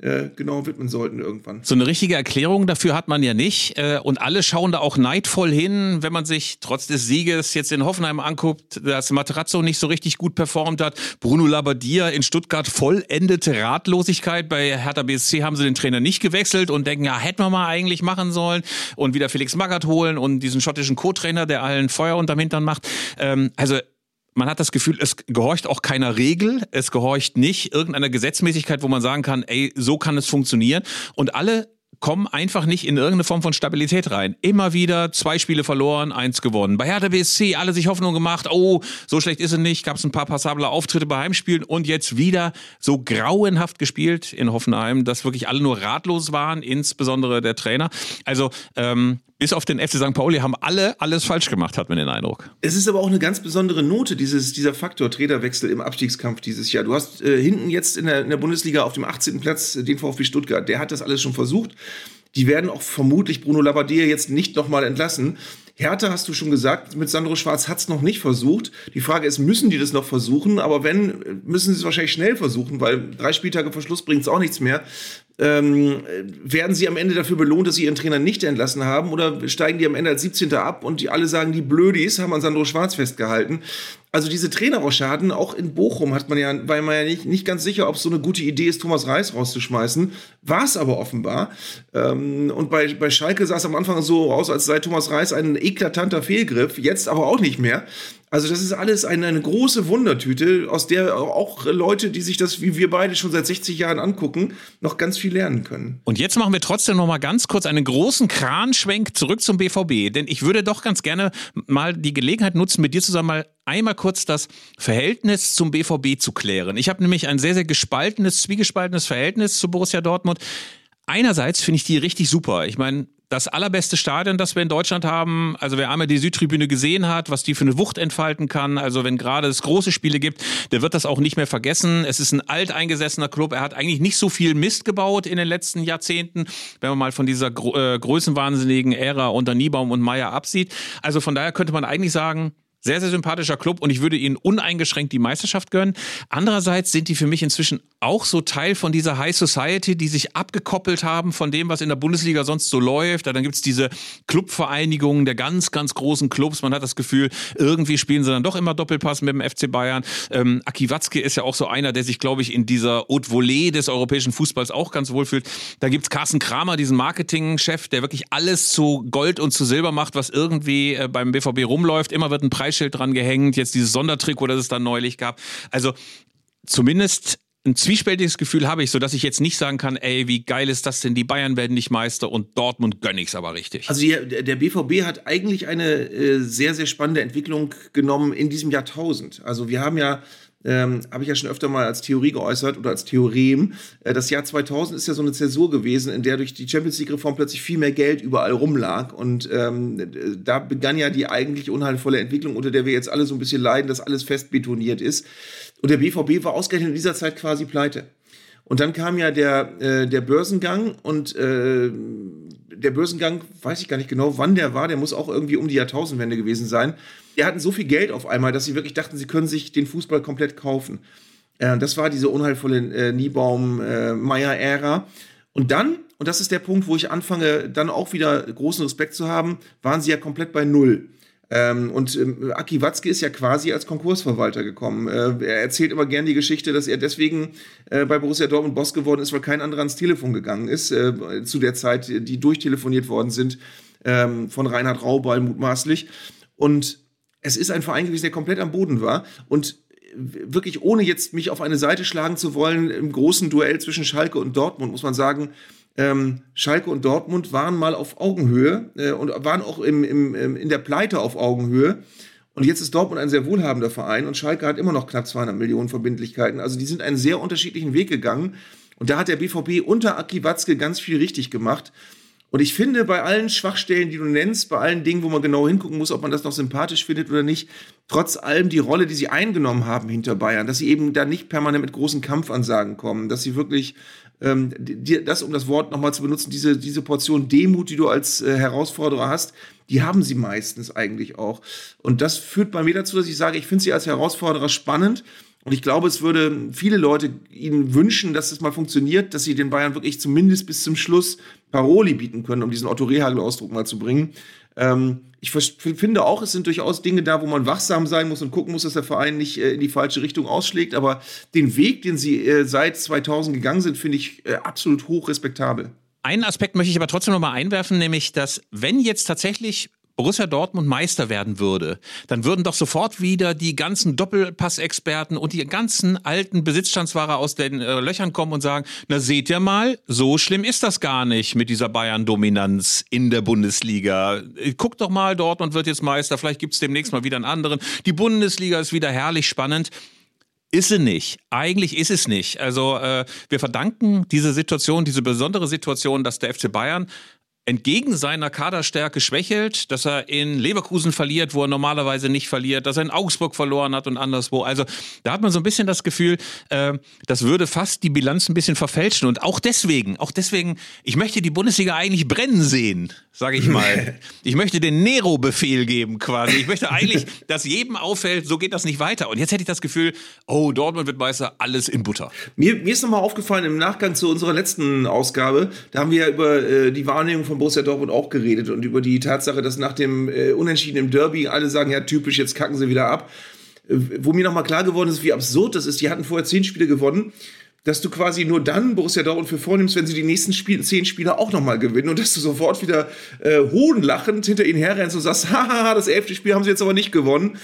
äh, genau widmen sollten irgendwann. So eine richtige Erklärung dafür hat man ja nicht. Äh, und alle schauen da auch neidvoll hin, wenn man sich trotz des Sieges jetzt in Hoffenheim anguckt, dass Materazzo nicht so richtig gut performt hat. Bruno Labbadia in Stuttgart vollendete Ratlosigkeit. Bei Hertha BSC haben sie den Trainer nicht gewechselt und denken, ja, hätten wir mal eigentlich machen sollen. Und wieder Felix Magath holen und diesen schottischen Co-Trainer, der allen Feuer unterm Hintern macht. Ähm, also man hat das Gefühl, es gehorcht auch keiner Regel, es gehorcht nicht irgendeiner Gesetzmäßigkeit, wo man sagen kann, ey, so kann es funktionieren. Und alle kommen einfach nicht in irgendeine Form von Stabilität rein. Immer wieder zwei Spiele verloren, eins gewonnen. Bei Hertha BSC alle sich Hoffnung gemacht, oh, so schlecht ist es nicht, gab es ein paar passable Auftritte bei Heimspielen und jetzt wieder so grauenhaft gespielt in Hoffenheim, dass wirklich alle nur ratlos waren, insbesondere der Trainer. Also ähm, bis auf den FC St. Pauli haben alle alles falsch gemacht, hat man den Eindruck. Es ist aber auch eine ganz besondere Note, dieses, dieser Faktor Trainerwechsel im Abstiegskampf dieses Jahr. Du hast äh, hinten jetzt in der, in der Bundesliga auf dem 18. Platz den VfB Stuttgart. Der hat das alles schon versucht. Die werden auch vermutlich Bruno Labbadia jetzt nicht nochmal entlassen. Hertha, hast du schon gesagt, mit Sandro Schwarz hat es noch nicht versucht. Die Frage ist, müssen die das noch versuchen? Aber wenn, müssen sie es wahrscheinlich schnell versuchen, weil drei Spieltage vor Schluss bringt es auch nichts mehr. Ähm, werden sie am Ende dafür belohnt, dass sie ihren Trainer nicht entlassen haben? Oder steigen die am Ende als 17. ab und die alle sagen, die Blödis haben an Sandro Schwarz festgehalten? Also diese Trainerroschaden, auch in Bochum hat man ja, war man ja nicht, nicht ganz sicher, ob es so eine gute Idee ist, Thomas Reis rauszuschmeißen. War es aber offenbar. Ähm, und bei, bei Schalke sah es am Anfang so aus, als sei Thomas Reis ein eklatanter Fehlgriff, jetzt aber auch nicht mehr. Also das ist alles eine, eine große Wundertüte, aus der auch Leute, die sich das wie wir beide schon seit 60 Jahren angucken, noch ganz viel lernen können. Und jetzt machen wir trotzdem noch mal ganz kurz einen großen Kranschwenk zurück zum BVB, denn ich würde doch ganz gerne mal die Gelegenheit nutzen, mit dir zusammen mal einmal kurz das Verhältnis zum BVB zu klären. Ich habe nämlich ein sehr sehr gespaltenes, zwiegespaltenes Verhältnis zu Borussia Dortmund. Einerseits finde ich die richtig super. Ich meine, das allerbeste Stadion, das wir in Deutschland haben. Also wer einmal die Südtribüne gesehen hat, was die für eine Wucht entfalten kann, also wenn gerade es große Spiele gibt, der wird das auch nicht mehr vergessen. Es ist ein alteingesessener Club. Er hat eigentlich nicht so viel Mist gebaut in den letzten Jahrzehnten, wenn man mal von dieser äh, größenwahnsinnigen Ära unter Niebaum und Meier absieht. Also von daher könnte man eigentlich sagen, sehr, sehr sympathischer Club und ich würde ihnen uneingeschränkt die Meisterschaft gönnen. Andererseits sind die für mich inzwischen auch so Teil von dieser High Society, die sich abgekoppelt haben von dem, was in der Bundesliga sonst so läuft. Dann gibt's diese Clubvereinigungen der ganz, ganz großen Clubs. Man hat das Gefühl, irgendwie spielen sie dann doch immer Doppelpass mit dem FC Bayern. Ähm, Aki Watzke ist ja auch so einer, der sich, glaube ich, in dieser Haute Volée des europäischen Fußballs auch ganz wohl fühlt. Da gibt's Carsten Kramer, diesen Marketingchef, der wirklich alles zu Gold und zu Silber macht, was irgendwie äh, beim BVB rumläuft. Immer wird ein Preis Preisschild dran gehängt, jetzt dieses Sondertrikot, das es dann neulich gab. Also zumindest ein zwiespältiges Gefühl habe ich, so dass ich jetzt nicht sagen kann, ey, wie geil ist das denn, die Bayern werden nicht Meister und Dortmund gönne ich's aber richtig. Also die, der BVB hat eigentlich eine äh, sehr, sehr spannende Entwicklung genommen in diesem Jahrtausend. Also wir haben ja ähm, habe ich ja schon öfter mal als Theorie geäußert oder als Theorem. Äh, das Jahr 2000 ist ja so eine Zäsur gewesen, in der durch die Champions League-Reform plötzlich viel mehr Geld überall rumlag. Und ähm, da begann ja die eigentlich unheilvolle Entwicklung, unter der wir jetzt alle so ein bisschen leiden, dass alles fest betoniert ist. Und der BVB war ausgerechnet in dieser Zeit quasi pleite. Und dann kam ja der, äh, der Börsengang und äh, der Börsengang, weiß ich gar nicht genau, wann der war, der muss auch irgendwie um die Jahrtausendwende gewesen sein. Die hatten so viel Geld auf einmal, dass sie wirklich dachten, sie können sich den Fußball komplett kaufen. Äh, das war diese unheilvolle äh, Niebaum-Meyer-Ära. Äh, und dann, und das ist der Punkt, wo ich anfange, dann auch wieder großen Respekt zu haben, waren sie ja komplett bei Null. Ähm, und ähm, Aki Watzke ist ja quasi als Konkursverwalter gekommen. Äh, er erzählt immer gern die Geschichte, dass er deswegen äh, bei Borussia Dortmund Boss geworden ist, weil kein anderer ans Telefon gegangen ist, äh, zu der Zeit, die durchtelefoniert worden sind ähm, von Reinhard Raubal mutmaßlich. Und es ist ein Verein gewesen, der komplett am Boden war. Und wirklich ohne jetzt mich auf eine Seite schlagen zu wollen, im großen Duell zwischen Schalke und Dortmund, muss man sagen, ähm, Schalke und Dortmund waren mal auf Augenhöhe äh, und waren auch im, im, im, in der Pleite auf Augenhöhe. Und jetzt ist Dortmund ein sehr wohlhabender Verein und Schalke hat immer noch knapp 200 Millionen Verbindlichkeiten. Also die sind einen sehr unterschiedlichen Weg gegangen. Und da hat der BVB unter Aki Watzke ganz viel richtig gemacht. Und ich finde, bei allen Schwachstellen, die du nennst, bei allen Dingen, wo man genau hingucken muss, ob man das noch sympathisch findet oder nicht, trotz allem die Rolle, die sie eingenommen haben hinter Bayern, dass sie eben da nicht permanent mit großen Kampfansagen kommen, dass sie wirklich ähm, die, das, um das Wort nochmal zu benutzen, diese, diese Portion Demut, die du als äh, Herausforderer hast, die haben sie meistens eigentlich auch. Und das führt bei mir dazu, dass ich sage, ich finde sie als Herausforderer spannend. Und ich glaube, es würde viele Leute ihnen wünschen, dass es mal funktioniert, dass sie den Bayern wirklich zumindest bis zum Schluss Paroli bieten können, um diesen Otto Rehagel-Ausdruck mal zu bringen. Ähm, ich finde auch, es sind durchaus Dinge da, wo man wachsam sein muss und gucken muss, dass der Verein nicht äh, in die falsche Richtung ausschlägt. Aber den Weg, den sie äh, seit 2000 gegangen sind, finde ich äh, absolut hoch respektabel. Einen Aspekt möchte ich aber trotzdem noch mal einwerfen, nämlich, dass wenn jetzt tatsächlich Borussia Dortmund Meister werden würde, dann würden doch sofort wieder die ganzen Doppelpassexperten und die ganzen alten Besitzstandswahrer aus den äh, Löchern kommen und sagen, na seht ihr mal, so schlimm ist das gar nicht mit dieser Bayern-Dominanz in der Bundesliga. Guckt doch mal, Dortmund wird jetzt Meister, vielleicht gibt es demnächst mal wieder einen anderen. Die Bundesliga ist wieder herrlich spannend. Ist sie nicht. Eigentlich ist es nicht. Also äh, wir verdanken diese Situation, diese besondere Situation, dass der FC Bayern entgegen seiner Kaderstärke schwächelt, dass er in Leverkusen verliert, wo er normalerweise nicht verliert, dass er in Augsburg verloren hat und anderswo. Also da hat man so ein bisschen das Gefühl, äh, das würde fast die Bilanz ein bisschen verfälschen. Und auch deswegen, auch deswegen, ich möchte die Bundesliga eigentlich brennen sehen, sage ich mal. ich möchte den Nero-Befehl geben quasi. Ich möchte eigentlich, dass jedem auffällt, so geht das nicht weiter. Und jetzt hätte ich das Gefühl, oh, Dortmund wird Meister, alles in Butter. Mir, mir ist nochmal aufgefallen im Nachgang zu unserer letzten Ausgabe, da haben wir ja über äh, die Wahrnehmung von Borussia Dortmund auch geredet und über die Tatsache, dass nach dem äh, Unentschieden im Derby alle sagen, ja typisch, jetzt kacken sie wieder ab. Äh, wo mir nochmal klar geworden ist, wie absurd das ist. Die hatten vorher zehn Spiele gewonnen dass du quasi nur dann Borussia Dortmund für vornimmst, wenn sie die nächsten Spiel zehn Spiele auch nochmal gewinnen und dass du sofort wieder äh, hohnlachend hinter ihnen herrennst und sagst, haha, das elfte Spiel haben sie jetzt aber nicht gewonnen.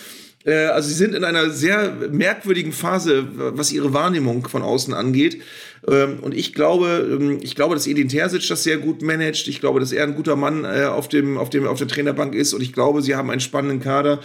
Äh, also sie sind in einer sehr merkwürdigen Phase, was ihre Wahrnehmung von außen angeht. Ähm, und ich glaube, ähm, ich glaube, dass Edin Terzic das sehr gut managt. Ich glaube, dass er ein guter Mann äh, auf, dem, auf, dem, auf der Trainerbank ist. Und ich glaube, sie haben einen spannenden Kader.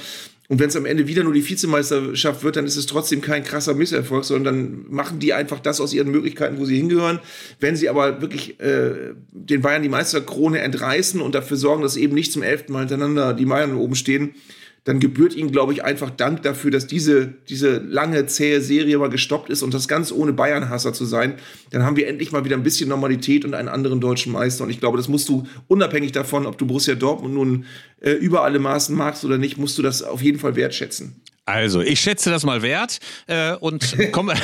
Und wenn es am Ende wieder nur die Vizemeisterschaft wird, dann ist es trotzdem kein krasser Misserfolg, sondern dann machen die einfach das aus ihren Möglichkeiten, wo sie hingehören. Wenn sie aber wirklich äh, den Bayern die Meisterkrone entreißen und dafür sorgen, dass eben nicht zum elften Mal hintereinander die Bayern oben stehen, dann gebührt ihnen, glaube ich, einfach Dank dafür, dass diese, diese lange, zähe Serie mal gestoppt ist und das ganz ohne Bayern-Hasser zu sein. Dann haben wir endlich mal wieder ein bisschen Normalität und einen anderen deutschen Meister. Und ich glaube, das musst du, unabhängig davon, ob du Borussia Dortmund nun äh, über alle Maßen magst oder nicht, musst du das auf jeden Fall wertschätzen. Also, ich schätze das mal wert äh, und komme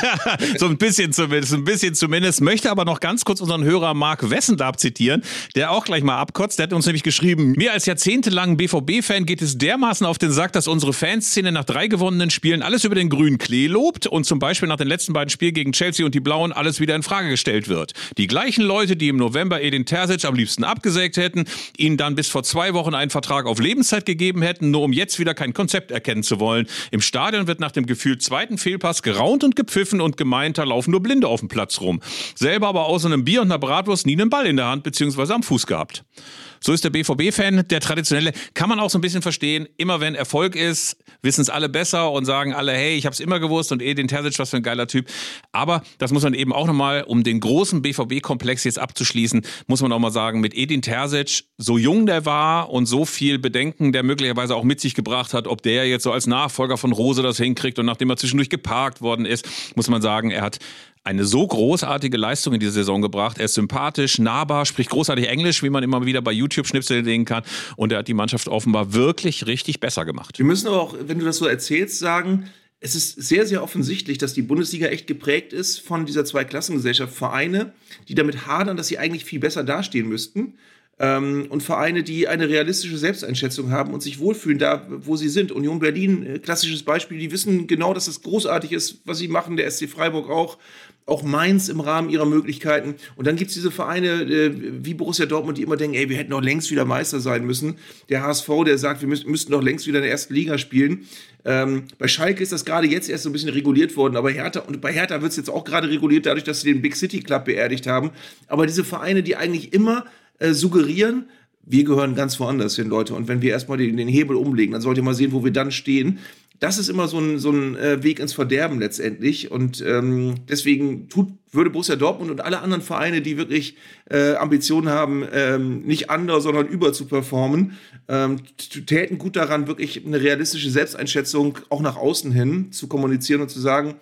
so ein bisschen zumindest, ein bisschen zumindest, möchte aber noch ganz kurz unseren Hörer Marc Wessendab zitieren, der auch gleich mal abkotzt. Der hat uns nämlich geschrieben, mir als jahrzehntelangen BVB-Fan geht es dermaßen auf den Sack, dass unsere Fanszene nach drei gewonnenen Spielen alles über den grünen Klee lobt und zum Beispiel nach den letzten beiden Spielen gegen Chelsea und die Blauen alles wieder in Frage gestellt wird. Die gleichen Leute, die im November Edin Terzic am liebsten abgesägt hätten, ihnen dann bis vor zwei Wochen einen Vertrag auf Lebenszeit gegeben hätten, nur um jetzt wieder kein Konzept erkennen zu wollen wollen. Im Stadion wird nach dem Gefühl zweiten Fehlpass geraunt und gepfiffen und gemeint, da laufen nur Blinde auf dem Platz rum. Selber aber außer einem Bier und einer Bratwurst nie einen Ball in der Hand bzw. am Fuß gehabt. So ist der BVB-Fan, der traditionelle, kann man auch so ein bisschen verstehen. Immer wenn Erfolg ist, wissen es alle besser und sagen alle, hey, ich habe es immer gewusst und Edin Terzic, was für ein geiler Typ. Aber das muss man eben auch nochmal, um den großen BVB-Komplex jetzt abzuschließen, muss man auch mal sagen, mit Edin Terzic, so jung der war und so viel Bedenken, der möglicherweise auch mit sich gebracht hat, ob der jetzt so als Nachfolger von Rose das hinkriegt und nachdem er zwischendurch geparkt worden ist, muss man sagen, er hat eine so großartige Leistung in diese Saison gebracht. Er ist sympathisch, nahbar, spricht großartig Englisch, wie man immer wieder bei YouTube-Schnipseln sehen kann. Und er hat die Mannschaft offenbar wirklich richtig besser gemacht. Wir müssen aber auch, wenn du das so erzählst, sagen, es ist sehr, sehr offensichtlich, dass die Bundesliga echt geprägt ist von dieser Zweiklassengesellschaft. Vereine, die damit hadern, dass sie eigentlich viel besser dastehen müssten. Ähm, und Vereine, die eine realistische Selbsteinschätzung haben und sich wohlfühlen da, wo sie sind. Union Berlin, äh, klassisches Beispiel, die wissen genau, dass es großartig ist, was sie machen, der SC Freiburg auch auch Mainz im Rahmen ihrer Möglichkeiten. Und dann gibt es diese Vereine äh, wie Borussia Dortmund, die immer denken, ey, wir hätten doch längst wieder Meister sein müssen. Der HSV, der sagt, wir müß, müssten doch längst wieder in der ersten Liga spielen. Ähm, bei Schalke ist das gerade jetzt erst so ein bisschen reguliert worden, aber Hertha, und bei Hertha wird es jetzt auch gerade reguliert, dadurch, dass sie den Big City Club beerdigt haben. Aber diese Vereine, die eigentlich immer äh, suggerieren, wir gehören ganz woanders hin, Leute. Und wenn wir erstmal den, den Hebel umlegen, dann sollt ihr mal sehen, wo wir dann stehen das ist immer so ein, so ein äh, Weg ins Verderben letztendlich. Und ähm, deswegen tut, würde Borussia Dortmund und alle anderen Vereine, die wirklich äh, Ambitionen haben, ähm, nicht under, sondern über zu performen, ähm, täten gut daran, wirklich eine realistische Selbsteinschätzung auch nach außen hin zu kommunizieren und zu sagen,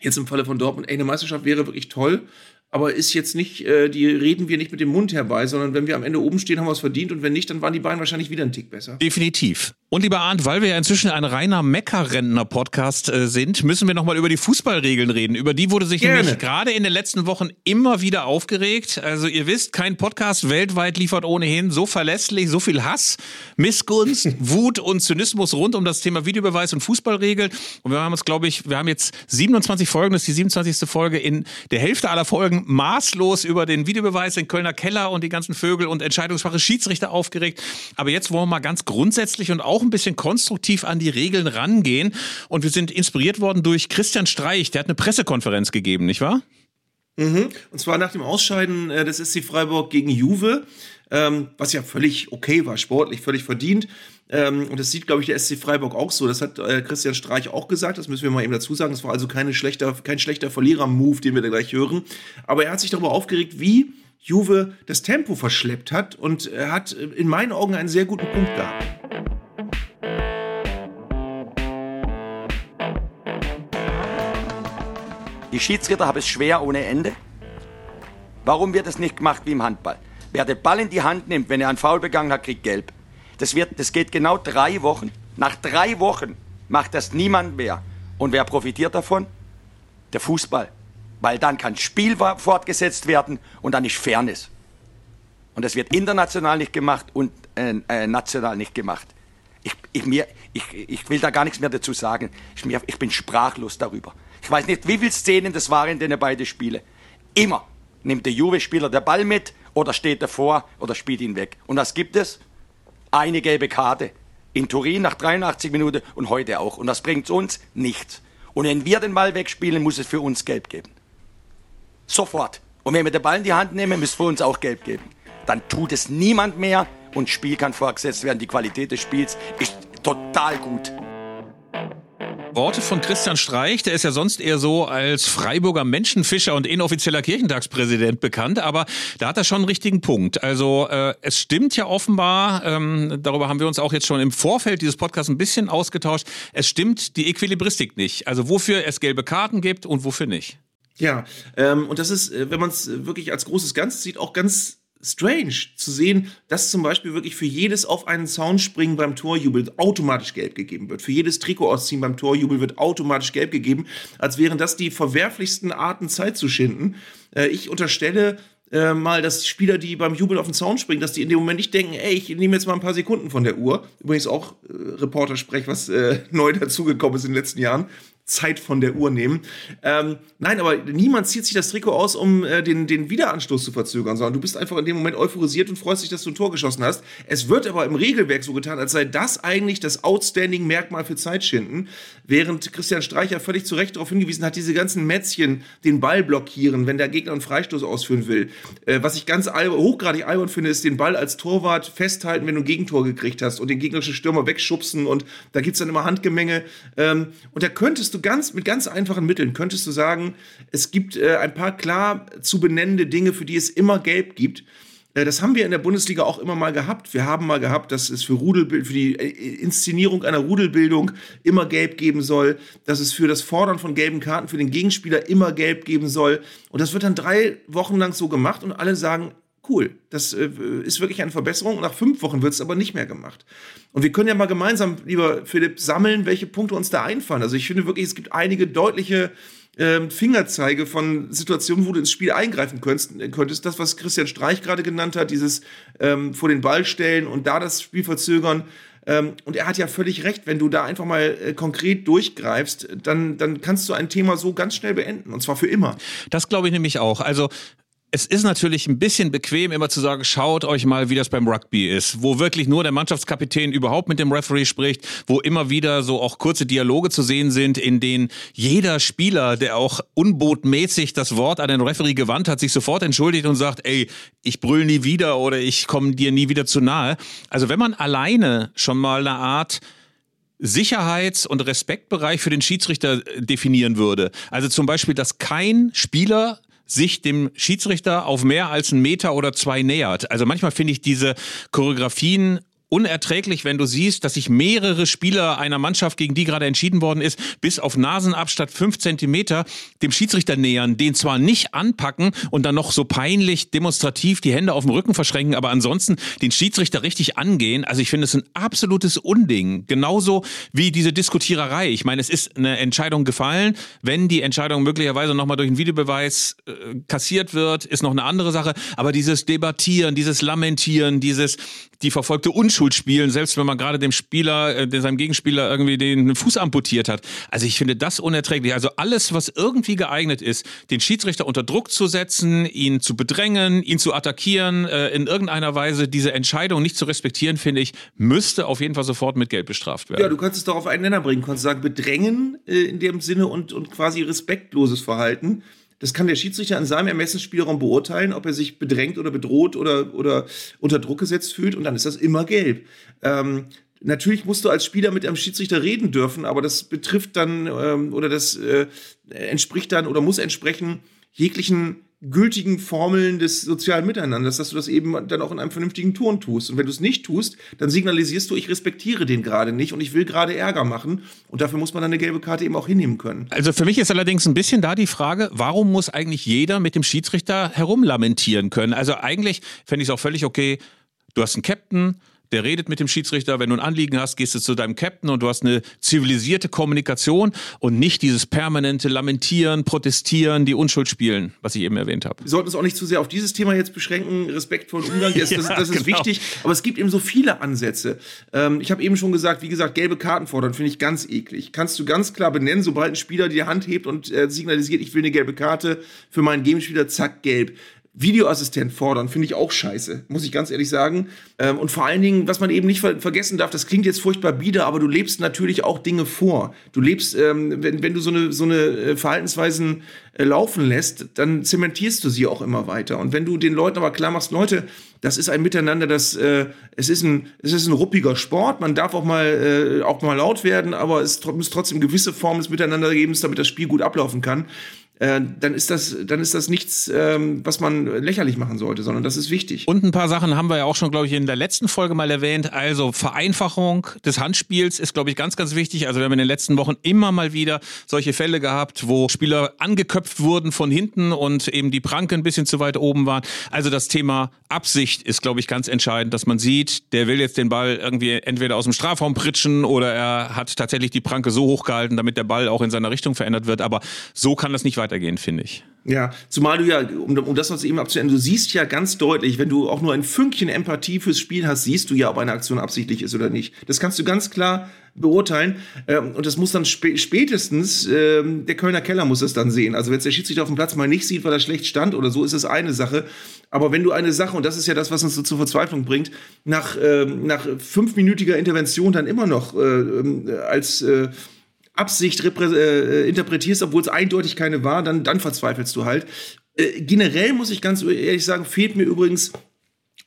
jetzt im Falle von Dortmund, ey, eine Meisterschaft wäre wirklich toll, aber ist jetzt nicht, äh, die reden wir nicht mit dem Mund herbei, sondern wenn wir am Ende oben stehen, haben wir es verdient und wenn nicht, dann waren die beiden wahrscheinlich wieder einen Tick besser. Definitiv. Und lieber Arndt, weil wir ja inzwischen ein reiner Mecker-Rentner-Podcast äh, sind, müssen wir nochmal über die Fußballregeln reden. Über die wurde sich Gerne. nämlich gerade in den letzten Wochen immer wieder aufgeregt. Also ihr wisst, kein Podcast weltweit liefert ohnehin so verlässlich, so viel Hass, Missgunst, Wut und Zynismus rund um das Thema Videobeweis und Fußballregeln. Und wir haben uns, glaube ich, wir haben jetzt 27 Folgen, das ist die 27. Folge. In der Hälfte aller Folgen Tagen maßlos über den Videobeweis, den Kölner Keller und die ganzen Vögel und entscheidungsfache Schiedsrichter aufgeregt. Aber jetzt wollen wir mal ganz grundsätzlich und auch ein bisschen konstruktiv an die Regeln rangehen. Und wir sind inspiriert worden durch Christian Streich. Der hat eine Pressekonferenz gegeben, nicht wahr? Mhm. Und zwar nach dem Ausscheiden äh, des SC Freiburg gegen Juve, ähm, was ja völlig okay war, sportlich völlig verdient. Ähm, und das sieht, glaube ich, der SC Freiburg auch so. Das hat äh, Christian Streich auch gesagt. Das müssen wir mal eben dazu sagen. Es war also keine schlechter, kein schlechter Verlierer-Move, den wir da gleich hören. Aber er hat sich darüber aufgeregt, wie Juve das Tempo verschleppt hat und er hat in meinen Augen einen sehr guten Punkt gehabt. Die Schiedsrichter haben es schwer ohne Ende. Warum wird es nicht gemacht wie im Handball? Wer den Ball in die Hand nimmt, wenn er einen Foul begangen hat, kriegt gelb. Das, wird, das geht genau drei Wochen. Nach drei Wochen macht das niemand mehr. Und wer profitiert davon? Der Fußball. Weil dann kann Spiel fortgesetzt werden und dann ist Fairness. Und das wird international nicht gemacht und äh, äh, national nicht gemacht. Ich, ich, mir, ich, ich will da gar nichts mehr dazu sagen. Ich, mir, ich bin sprachlos darüber. Ich weiß nicht, wie viele Szenen das waren in den beiden Spiele. Immer nimmt der Juve-Spieler den Ball mit oder steht davor oder spielt ihn weg. Und was gibt es? Eine gelbe Karte. In Turin nach 83 Minuten und heute auch. Und das bringt uns nichts. Und wenn wir den Ball wegspielen, muss es für uns gelb geben. Sofort. Und wenn wir den Ball in die Hand nehmen, muss es für uns auch gelb geben. Dann tut es niemand mehr und Spiel kann vorgesetzt werden. Die Qualität des Spiels ist total gut. Worte von Christian Streich, der ist ja sonst eher so als Freiburger Menschenfischer und inoffizieller Kirchentagspräsident bekannt, aber da hat er schon einen richtigen Punkt. Also äh, es stimmt ja offenbar, ähm, darüber haben wir uns auch jetzt schon im Vorfeld dieses Podcasts ein bisschen ausgetauscht, es stimmt die Equilibristik nicht. Also wofür es gelbe Karten gibt und wofür nicht. Ja, ähm, und das ist, äh, wenn man es wirklich als großes Ganzes sieht, auch ganz strange zu sehen, dass zum Beispiel wirklich für jedes auf einen Zaun springen beim Torjubel automatisch gelb gegeben wird. Für jedes Trikot ausziehen beim Torjubel wird automatisch gelb gegeben, als wären das die verwerflichsten Arten, Zeit zu schinden. Äh, ich unterstelle äh, mal, dass Spieler, die beim Jubel auf den Zaun springen, dass die in dem Moment nicht denken, ey, ich nehme jetzt mal ein paar Sekunden von der Uhr. Übrigens auch äh, Reporter-Sprech, was äh, neu dazugekommen ist in den letzten Jahren. Zeit von der Uhr nehmen. Ähm, nein, aber niemand zieht sich das Trikot aus, um äh, den, den Wiederanstoß zu verzögern, sondern du bist einfach in dem Moment euphorisiert und freust dich, dass du ein Tor geschossen hast. Es wird aber im Regelwerk so getan, als sei das eigentlich das Outstanding-Merkmal für Zeitschinden, während Christian Streicher völlig zu Recht darauf hingewiesen hat, diese ganzen Mätzchen den Ball blockieren, wenn der Gegner einen Freistoß ausführen will. Äh, was ich ganz albern, hochgradig albern finde, ist den Ball als Torwart festhalten, wenn du ein Gegentor gekriegt hast und den gegnerischen Stürmer wegschubsen und da gibt es dann immer Handgemenge. Ähm, und da könntest du du ganz, mit ganz einfachen Mitteln könntest du sagen, es gibt äh, ein paar klar zu benennende Dinge, für die es immer gelb gibt. Äh, das haben wir in der Bundesliga auch immer mal gehabt. Wir haben mal gehabt, dass es für, Rudelbild, für die äh, Inszenierung einer Rudelbildung immer gelb geben soll, dass es für das Fordern von gelben Karten für den Gegenspieler immer gelb geben soll. Und das wird dann drei Wochen lang so gemacht und alle sagen, cool, das äh, ist wirklich eine Verbesserung. Nach fünf Wochen wird es aber nicht mehr gemacht. Und wir können ja mal gemeinsam, lieber Philipp, sammeln, welche Punkte uns da einfallen. Also ich finde wirklich, es gibt einige deutliche äh, Fingerzeige von Situationen, wo du ins Spiel eingreifen könntest. könntest. Das, was Christian Streich gerade genannt hat, dieses ähm, vor den Ball stellen und da das Spiel verzögern. Ähm, und er hat ja völlig recht, wenn du da einfach mal äh, konkret durchgreifst, dann, dann kannst du ein Thema so ganz schnell beenden. Und zwar für immer. Das glaube ich nämlich auch. Also es ist natürlich ein bisschen bequem, immer zu sagen, schaut euch mal, wie das beim Rugby ist, wo wirklich nur der Mannschaftskapitän überhaupt mit dem Referee spricht, wo immer wieder so auch kurze Dialoge zu sehen sind, in denen jeder Spieler, der auch unbotmäßig das Wort an den Referee gewandt hat, sich sofort entschuldigt und sagt, ey, ich brüll nie wieder oder ich komme dir nie wieder zu nahe. Also wenn man alleine schon mal eine Art Sicherheits- und Respektbereich für den Schiedsrichter definieren würde. Also zum Beispiel, dass kein Spieler sich dem Schiedsrichter auf mehr als einen Meter oder zwei nähert. Also manchmal finde ich diese Choreografien unerträglich, wenn du siehst, dass sich mehrere Spieler einer Mannschaft, gegen die gerade entschieden worden ist, bis auf Nasenabstand fünf Zentimeter dem Schiedsrichter nähern, den zwar nicht anpacken und dann noch so peinlich demonstrativ die Hände auf dem Rücken verschränken, aber ansonsten den Schiedsrichter richtig angehen. Also ich finde es ein absolutes Unding. Genauso wie diese Diskutiererei. Ich meine, es ist eine Entscheidung gefallen. Wenn die Entscheidung möglicherweise nochmal durch einen Videobeweis äh, kassiert wird, ist noch eine andere Sache. Aber dieses Debattieren, dieses Lamentieren, dieses die verfolgte Unschuld Unschuld selbst wenn man gerade dem Spieler, äh, seinem Gegenspieler irgendwie den Fuß amputiert hat. Also ich finde das unerträglich. Also alles, was irgendwie geeignet ist, den Schiedsrichter unter Druck zu setzen, ihn zu bedrängen, ihn zu attackieren, äh, in irgendeiner Weise diese Entscheidung nicht zu respektieren, finde ich, müsste auf jeden Fall sofort mit Geld bestraft werden. Ja, du kannst es doch auf einen Nenner bringen. Du kannst sagen, bedrängen äh, in dem Sinne und, und quasi respektloses Verhalten. Das kann der Schiedsrichter in seinem Ermessensspielraum beurteilen, ob er sich bedrängt oder bedroht oder, oder unter Druck gesetzt fühlt. Und dann ist das immer gelb. Ähm, Natürlich musst du als Spieler mit einem Schiedsrichter reden dürfen, aber das betrifft dann ähm, oder das äh, entspricht dann oder muss entsprechen jeglichen gültigen Formeln des sozialen Miteinanders, dass du das eben dann auch in einem vernünftigen Ton tust. Und wenn du es nicht tust, dann signalisierst du, ich respektiere den gerade nicht und ich will gerade Ärger machen. Und dafür muss man dann eine gelbe Karte eben auch hinnehmen können. Also für mich ist allerdings ein bisschen da die Frage, warum muss eigentlich jeder mit dem Schiedsrichter herumlamentieren können? Also eigentlich fände ich es auch völlig okay, du hast einen Captain, der redet mit dem Schiedsrichter. Wenn du ein Anliegen hast, gehst du zu deinem Captain und du hast eine zivilisierte Kommunikation und nicht dieses permanente Lamentieren, Protestieren, die Unschuld spielen, was ich eben erwähnt habe. Wir sollten uns auch nicht zu sehr auf dieses Thema jetzt beschränken. Respektvollen Umgang, das, das, das ist genau. wichtig. Aber es gibt eben so viele Ansätze. Ähm, ich habe eben schon gesagt, wie gesagt, gelbe Karten fordern, finde ich ganz eklig. Kannst du ganz klar benennen, sobald ein Spieler die Hand hebt und äh, signalisiert, ich will eine gelbe Karte für meinen Gegenspieler, zack, gelb. Videoassistent fordern, finde ich auch scheiße, muss ich ganz ehrlich sagen. Ähm, und vor allen Dingen, was man eben nicht ver vergessen darf, das klingt jetzt furchtbar bieder, aber du lebst natürlich auch Dinge vor. Du lebst, ähm, wenn, wenn du so eine, so eine äh, Verhaltensweisen äh, laufen lässt, dann zementierst du sie auch immer weiter. Und wenn du den Leuten aber klar machst, Leute, das ist ein Miteinander, das äh, es ist ein es ist ein ruppiger Sport. Man darf auch mal äh, auch mal laut werden, aber es muss trotzdem gewisse Formen des Miteinandergebens, damit das Spiel gut ablaufen kann. Äh, dann ist das, dann ist das nichts, ähm, was man lächerlich machen sollte, sondern das ist wichtig. Und ein paar Sachen haben wir ja auch schon, glaube ich, in der letzten Folge mal erwähnt. Also Vereinfachung des Handspiels ist, glaube ich, ganz, ganz wichtig. Also wir haben in den letzten Wochen immer mal wieder solche Fälle gehabt, wo Spieler angeköpft wurden von hinten und eben die Pranke ein bisschen zu weit oben waren. Also das Thema Absicht ist, glaube ich, ganz entscheidend, dass man sieht, der will jetzt den Ball irgendwie entweder aus dem Strafraum pritschen oder er hat tatsächlich die Pranke so hochgehalten, damit der Ball auch in seiner Richtung verändert wird. Aber so kann das nicht weiter weitergehen, finde ich. Ja, zumal du ja, um, um das was eben abzuenden, du siehst ja ganz deutlich, wenn du auch nur ein Fünkchen Empathie fürs Spiel hast, siehst du ja, ob eine Aktion absichtlich ist oder nicht. Das kannst du ganz klar beurteilen. Ähm, und das muss dann spä spätestens, ähm, der Kölner Keller muss es dann sehen. Also wenn es der Schiedsrichter auf dem Platz mal nicht sieht, weil er schlecht stand oder so, ist es eine Sache. Aber wenn du eine Sache, und das ist ja das, was uns so zur Verzweiflung bringt, nach, ähm, nach fünfminütiger Intervention dann immer noch äh, ähm, als äh, Absicht äh, interpretierst, obwohl es eindeutig keine war, dann, dann verzweifelst du halt. Äh, generell muss ich ganz ehrlich sagen, fehlt mir übrigens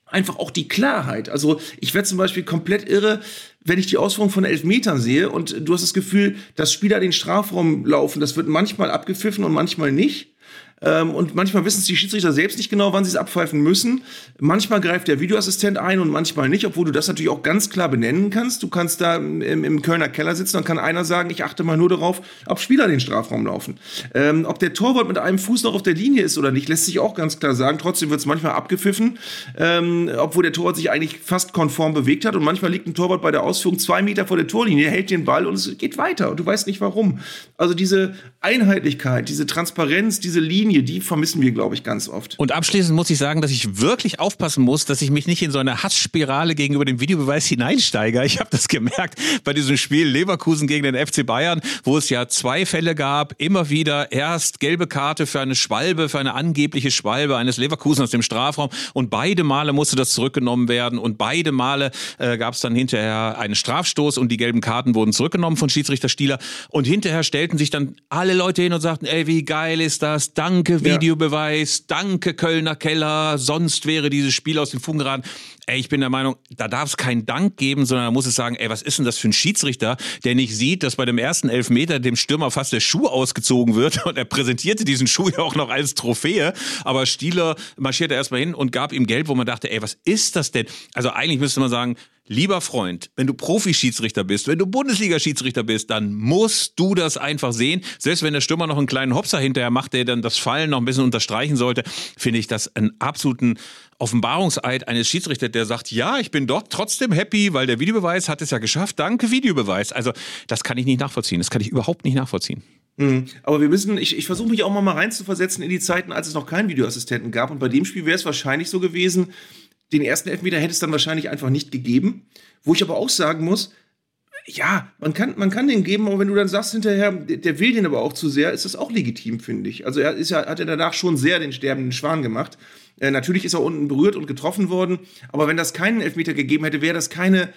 einfach auch die Klarheit. Also ich werde zum Beispiel komplett irre, wenn ich die Ausführung von Elfmetern sehe und du hast das Gefühl, dass Spieler den Strafraum laufen, das wird manchmal abgepfiffen und manchmal nicht. Ähm, und manchmal wissen es die Schiedsrichter selbst nicht genau, wann sie es abpfeifen müssen. Manchmal greift der Videoassistent ein und manchmal nicht, obwohl du das natürlich auch ganz klar benennen kannst. Du kannst da im, im Kölner Keller sitzen und kann einer sagen, ich achte mal nur darauf, ob Spieler den Strafraum laufen. Ähm, ob der Torwart mit einem Fuß noch auf der Linie ist oder nicht, lässt sich auch ganz klar sagen. Trotzdem wird es manchmal abgepfiffen, ähm, obwohl der Torwart sich eigentlich fast konform bewegt hat. Und manchmal liegt ein Torwart bei der Ausführung zwei Meter vor der Torlinie, hält den Ball und es geht weiter. Und du weißt nicht warum. Also diese Einheitlichkeit, diese Transparenz, diese Linie, Linie, die vermissen wir, glaube ich, ganz oft. Und abschließend muss ich sagen, dass ich wirklich aufpassen muss, dass ich mich nicht in so eine Hassspirale gegenüber dem Videobeweis hineinsteige. Ich habe das gemerkt bei diesem Spiel Leverkusen gegen den FC Bayern, wo es ja zwei Fälle gab, immer wieder erst gelbe Karte für eine Schwalbe, für eine angebliche Schwalbe eines Leverkusen aus dem Strafraum. Und beide Male musste das zurückgenommen werden. Und beide Male äh, gab es dann hinterher einen Strafstoß und die gelben Karten wurden zurückgenommen von Schiedsrichter Stieler. Und hinterher stellten sich dann alle Leute hin und sagten, ey, wie geil ist das, danke Danke Videobeweis, ja. danke Kölner Keller, sonst wäre dieses Spiel aus den Fugen geraten. Ey, ich bin der Meinung, da darf es keinen Dank geben, sondern da muss es sagen, ey, was ist denn das für ein Schiedsrichter, der nicht sieht, dass bei dem ersten Elfmeter dem Stürmer fast der Schuh ausgezogen wird und er präsentierte diesen Schuh ja auch noch als Trophäe, aber Stieler marschierte erstmal hin und gab ihm Geld, wo man dachte, ey, was ist das denn? Also eigentlich müsste man sagen, Lieber Freund, wenn du Profi-Schiedsrichter bist, wenn du Bundesliga-Schiedsrichter bist, dann musst du das einfach sehen. Selbst wenn der Stürmer noch einen kleinen Hopser hinterher macht, der dann das Fallen noch ein bisschen unterstreichen sollte, finde ich das einen absoluten Offenbarungseid eines Schiedsrichters, der sagt, ja, ich bin dort trotzdem happy, weil der Videobeweis hat es ja geschafft. Danke, Videobeweis. Also, das kann ich nicht nachvollziehen. Das kann ich überhaupt nicht nachvollziehen. Mhm. Aber wir müssen, ich, ich versuche mich auch mal rein zu versetzen in die Zeiten, als es noch keinen Videoassistenten gab. Und bei dem Spiel wäre es wahrscheinlich so gewesen, Den ersten Elfmeter hätte es dann wahrscheinlich einfach nicht gegeben. Wo ich aber auch sagen muss, ja, man kann, man kann den geben, aber wenn du dann sagst hinterher, der will den aber auch zu sehr, ist das auch legitim, finde ich. Also er ist ja, hat er danach schon sehr den sterbenden Schwan gemacht. Äh, natürlich ist er unten berührt und getroffen worden, aber wenn das keinen Elfmeter gegeben hätte, wäre das keine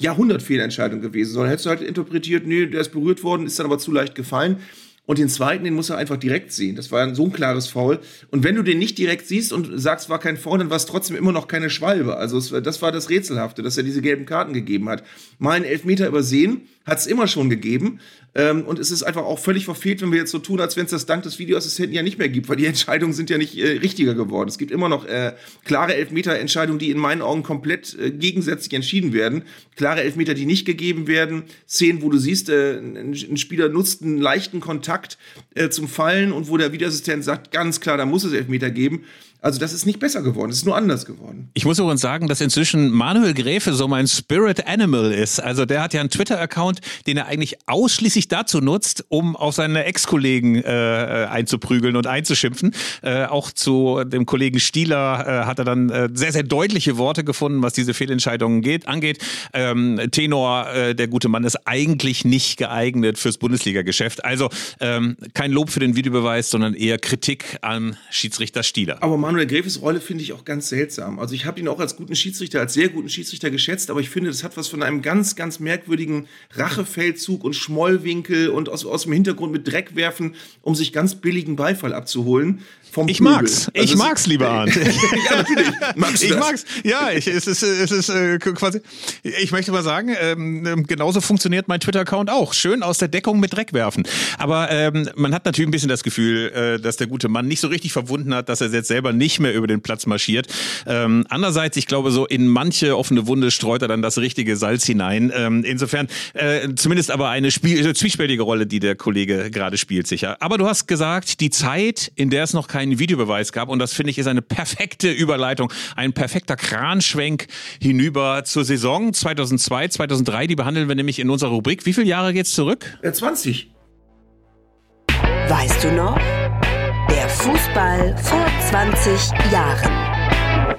Jahrhundertfehlentscheidung gewesen, sondern hättest du halt interpretiert, nee, der ist berührt worden, ist dann aber zu leicht gefallen. Und den zweiten, den muss er einfach direkt sehen. Das war so ein klares Foul. Und wenn du den nicht direkt siehst und sagst, war kein Foul, dann war es trotzdem immer noch keine Schwalbe. Also es, das war das Rätselhafte, dass er diese gelben Karten gegeben hat. Mal einen Elfmeter übersehen, hat es immer schon gegeben. Ähm, und es ist einfach auch völlig verfehlt, wenn wir jetzt so tun, als wenn es das dank des Videoassistenten ja nicht mehr gibt, weil die Entscheidungen sind ja nicht äh, richtiger geworden. Es gibt immer noch äh, klare Elfmeter-Entscheidungen, die in meinen Augen komplett äh, gegensätzlich entschieden werden. Klare Elfmeter, die nicht gegeben werden. Szenen, wo du siehst, äh, ein, ein, Spieler nutzt einen leichten Kontakt äh, zum Fallen und wo der Videoassistent sagt, ganz klar, da muss es Elfmeter geben. Also das ist nicht besser geworden, es ist nur anders geworden. Ich muss übrigens sagen, dass inzwischen Manuel Gräfe so mein Spirit Animal ist. Also der hat ja einen Twitter-Account, den er eigentlich ausschließlich dazu nutzt, um auf seine Ex-Kollegen äh, einzuprügeln und einzuschimpfen. Äh, auch zu dem Kollegen Stieler äh, hat er dann äh, sehr, sehr deutliche Worte gefunden, was diese Fehlentscheidungen geht, angeht. Ähm, Tenor, äh, der gute Mann, ist eigentlich nicht geeignet fürs Bundesliga-Geschäft. Also ähm, kein Lob für den Videobeweis, sondern eher Kritik an Schiedsrichter Stieler. Aber Manuel Gräfes Rolle finde ich auch ganz seltsam. Also ich habe ihn auch als guten Schiedsrichter, als sehr guten Schiedsrichter geschätzt, aber ich finde, das hat was von einem ganz, ganz merkwürdigen Rachefeldzug und Schmollwinkel und aus, aus dem Hintergrund mit Dreck werfen, um sich ganz billigen Beifall abzuholen Ich Pöbel. mag's. Also ich mag's, lieber Arndt. ja, natürlich. Magst du ich das? mag's. Ja, ich, es ist, es ist äh, quasi. Ich möchte mal sagen, ähm, ähm, genauso funktioniert mein Twitter-Account auch. Schön aus der Deckung mit Dreck werfen. Aber ähm, man hat natürlich ein bisschen das Gefühl, äh, dass der gute Mann nicht so richtig verwunden hat, dass er jetzt selber nicht mehr über den Platz marschiert. Ähm, andererseits, ich glaube, so in manche offene Wunde streut er dann das richtige Salz hinein. Ähm, insofern äh, zumindest aber eine Spiel äh, zwiespältige Rolle, die der Kollege gerade spielt, sicher. Aber du hast gesagt, die Zeit, in der es noch kein keinen Videobeweis gab. Und das finde ich ist eine perfekte Überleitung, ein perfekter Kranschwenk hinüber zur Saison 2002, 2003. Die behandeln wir nämlich in unserer Rubrik. Wie viele Jahre geht's zurück? 20. Weißt du noch? Der Fußball vor 20 Jahren.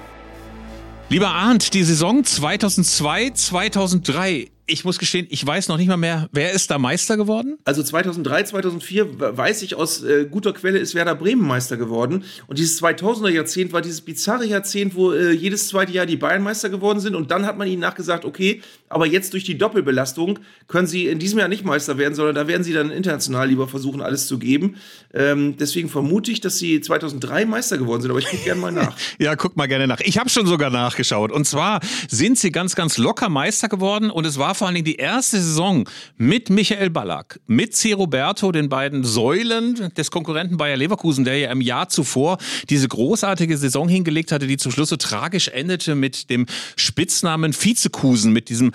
Lieber Arndt, die Saison 2002, 2003 ich muss gestehen, ich weiß noch nicht mal mehr, wer ist da Meister geworden? Also 2003, 2004 weiß ich aus äh, guter Quelle ist Werder Bremen Meister geworden. Und dieses 2000er Jahrzehnt war dieses bizarre Jahrzehnt, wo äh, jedes zweite Jahr die Bayern Meister geworden sind. Und dann hat man ihnen nachgesagt, okay, aber jetzt durch die Doppelbelastung können sie in diesem Jahr nicht Meister werden, sondern da werden sie dann international lieber versuchen, alles zu geben. Ähm, deswegen vermute ich, dass sie 2003 Meister geworden sind. Aber ich gucke gerne mal nach. ja, guck mal gerne nach. Ich habe schon sogar nachgeschaut. Und zwar sind sie ganz, ganz locker Meister geworden. Und es war war vor allen Dingen die erste Saison mit Michael Ballack, mit C. Roberto, den beiden Säulen des Konkurrenten Bayer Leverkusen, der ja im Jahr zuvor diese großartige Saison hingelegt hatte, die zum Schluss so tragisch endete mit dem Spitznamen Vizekusen, mit diesem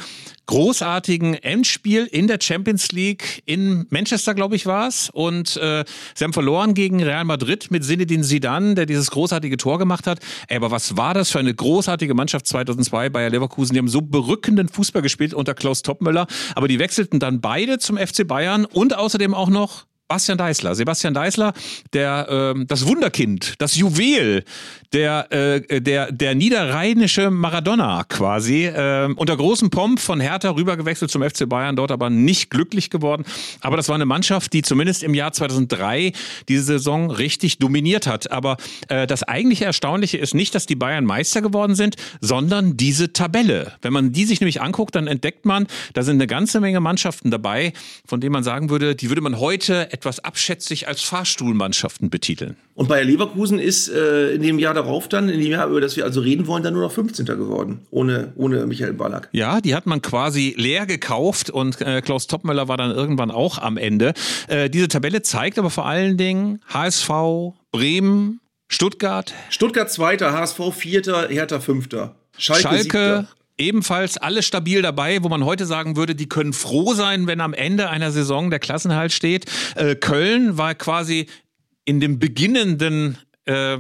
großartigen Endspiel in der Champions League in Manchester, glaube ich, war es. Und äh, sie haben verloren gegen Real Madrid mit Zinedine Zidane, der dieses großartige Tor gemacht hat. Ey, aber was war das für eine großartige Mannschaft 2002 bei Leverkusen? Die haben so berückenden Fußball gespielt unter Klaus Toppmöller. Aber die wechselten dann beide zum FC Bayern und außerdem auch noch Bastian Deißler. Sebastian Deißler, der äh, das Wunderkind, das Juwel, der äh, der der niederrheinische Maradona quasi äh, unter großem Pomp von Hertha rübergewechselt zum FC Bayern, dort aber nicht glücklich geworden. Aber das war eine Mannschaft, die zumindest im Jahr 2003 diese Saison richtig dominiert hat. Aber äh, das eigentliche Erstaunliche ist nicht, dass die Bayern Meister geworden sind, sondern diese Tabelle. Wenn man die sich nämlich anguckt, dann entdeckt man, da sind eine ganze Menge Mannschaften dabei, von denen man sagen würde, die würde man heute etwas abschätzig als Fahrstuhlmannschaften betiteln. Und Bayer Leverkusen ist äh, in dem Jahr darauf dann, in dem Jahr, über das wir also reden wollen, dann nur noch 15. geworden, ohne, ohne Michael Ballack. Ja, die hat man quasi leer gekauft und äh, Klaus Toppmöller war dann irgendwann auch am Ende. Äh, diese Tabelle zeigt aber vor allen Dingen HSV, Bremen, Stuttgart. Stuttgart Zweiter, HSV Vierter, Hertha Fünfter. Schalke, Schalke ebenfalls alle stabil dabei, wo man heute sagen würde, die können froh sein, wenn am Ende einer Saison der Klassenhalt steht. Äh, Köln war quasi in dem beginnenden äh,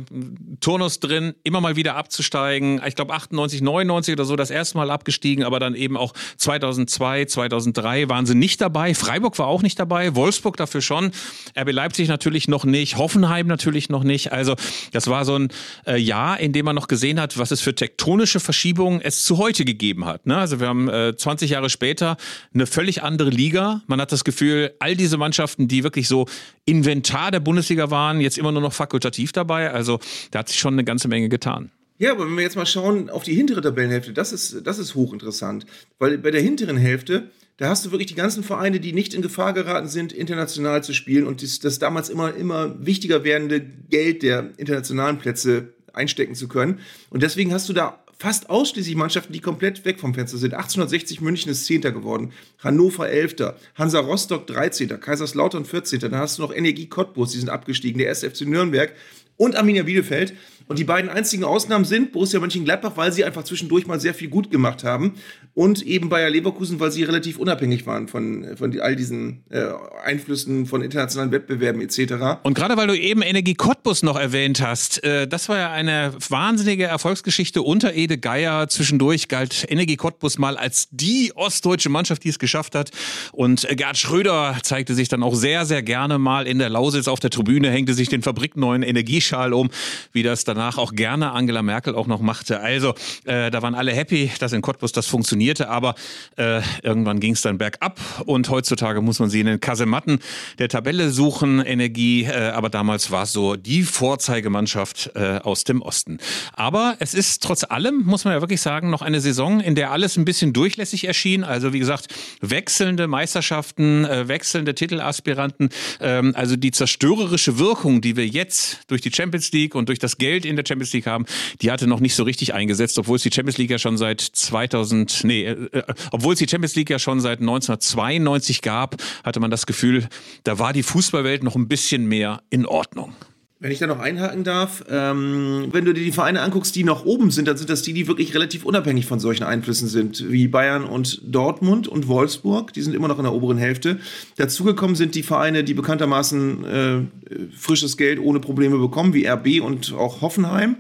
Turnus drin, immer mal wieder abzusteigen. Ich glaube 98, 99 oder so das erste Mal abgestiegen, aber dann eben auch 2002, 2003 waren sie nicht dabei. Freiburg war auch nicht dabei, Wolfsburg dafür schon, RB Leipzig natürlich noch nicht, Hoffenheim natürlich noch nicht. Also das war so ein äh, Jahr, in dem man noch gesehen hat, was es für tektonische Verschiebungen es zu heute gegeben hat. Ne? Also wir haben äh, 20 Jahre später eine völlig andere Liga. Man hat das Gefühl, all diese Mannschaften, die wirklich so Inventar der Bundesliga waren, jetzt immer nur noch fakultativ dabei. Also da hat sich schon eine ganze Menge getan. Ja, aber wenn wir jetzt mal schauen auf die hintere Tabellenhälfte, das ist, das ist hochinteressant. Weil bei der hinteren Hälfte, da hast du wirklich die ganzen Vereine, die nicht in Gefahr geraten sind, international zu spielen und das, das damals immer, immer wichtiger werdende Geld der internationalen Plätze einstecken zu können. Und deswegen hast du da fast ausschließlich Mannschaften, die komplett weg vom Fenster sind. 1860 München ist Zehnter geworden, Hannover Elfter, Hansa Rostock 13., Kaiserslautern 14., dann hast du noch Energie Cottbus, die sind abgestiegen, der SFC Nürnberg und Arminia Bielefeld. Und die beiden einzigen Ausnahmen sind Borussia Mönchengladbach, weil sie einfach zwischendurch mal sehr viel gut gemacht haben und eben Bayer Leverkusen, weil sie relativ unabhängig waren von, von all diesen äh, Einflüssen von internationalen Wettbewerben etc. Und gerade weil du eben Energie Cottbus noch erwähnt hast, äh, das war ja eine wahnsinnige Erfolgsgeschichte unter Ede Geier. Zwischendurch galt Energie Cottbus mal als die ostdeutsche Mannschaft, die es geschafft hat. Und Gerd Schröder zeigte sich dann auch sehr, sehr gerne mal in der Lausitz auf der Tribüne, hängte sich den fabrikneuen Energieschal um, wie das danach auch gerne Angela Merkel auch noch machte. Also äh, da waren alle happy, dass in Cottbus das funktionierte, aber äh, irgendwann ging es dann bergab und heutzutage muss man sie in den Kasematten der Tabelle suchen, Energie, äh, aber damals war es so die Vorzeigemannschaft äh, aus dem Osten. Aber es ist trotz allem, muss man ja wirklich sagen, noch eine Saison, in der alles ein bisschen durchlässig erschien. Also wie gesagt, wechselnde Meisterschaften, äh, wechselnde Titelaspiranten, ähm, also die zerstörerische Wirkung, die wir jetzt durch die Champions League und durch das Geld in der Champions League haben, die hatte noch nicht so richtig eingesetzt, obwohl es die Champions League ja schon seit 2000, nee, äh, äh, obwohl es die Champions League ja schon seit 1992 gab, hatte man das Gefühl, da war die Fußballwelt noch ein bisschen mehr in Ordnung. Wenn ich da noch einhaken darf, ähm, wenn du dir die Vereine anguckst, die noch oben sind, dann sind das die, die wirklich relativ unabhängig von solchen Einflüssen sind, wie Bayern und Dortmund und Wolfsburg. Die sind immer noch in der oberen Hälfte. Dazugekommen sind die Vereine, die bekanntermaßen äh, frisches Geld ohne Probleme bekommen, wie RB und auch Hoffenheim,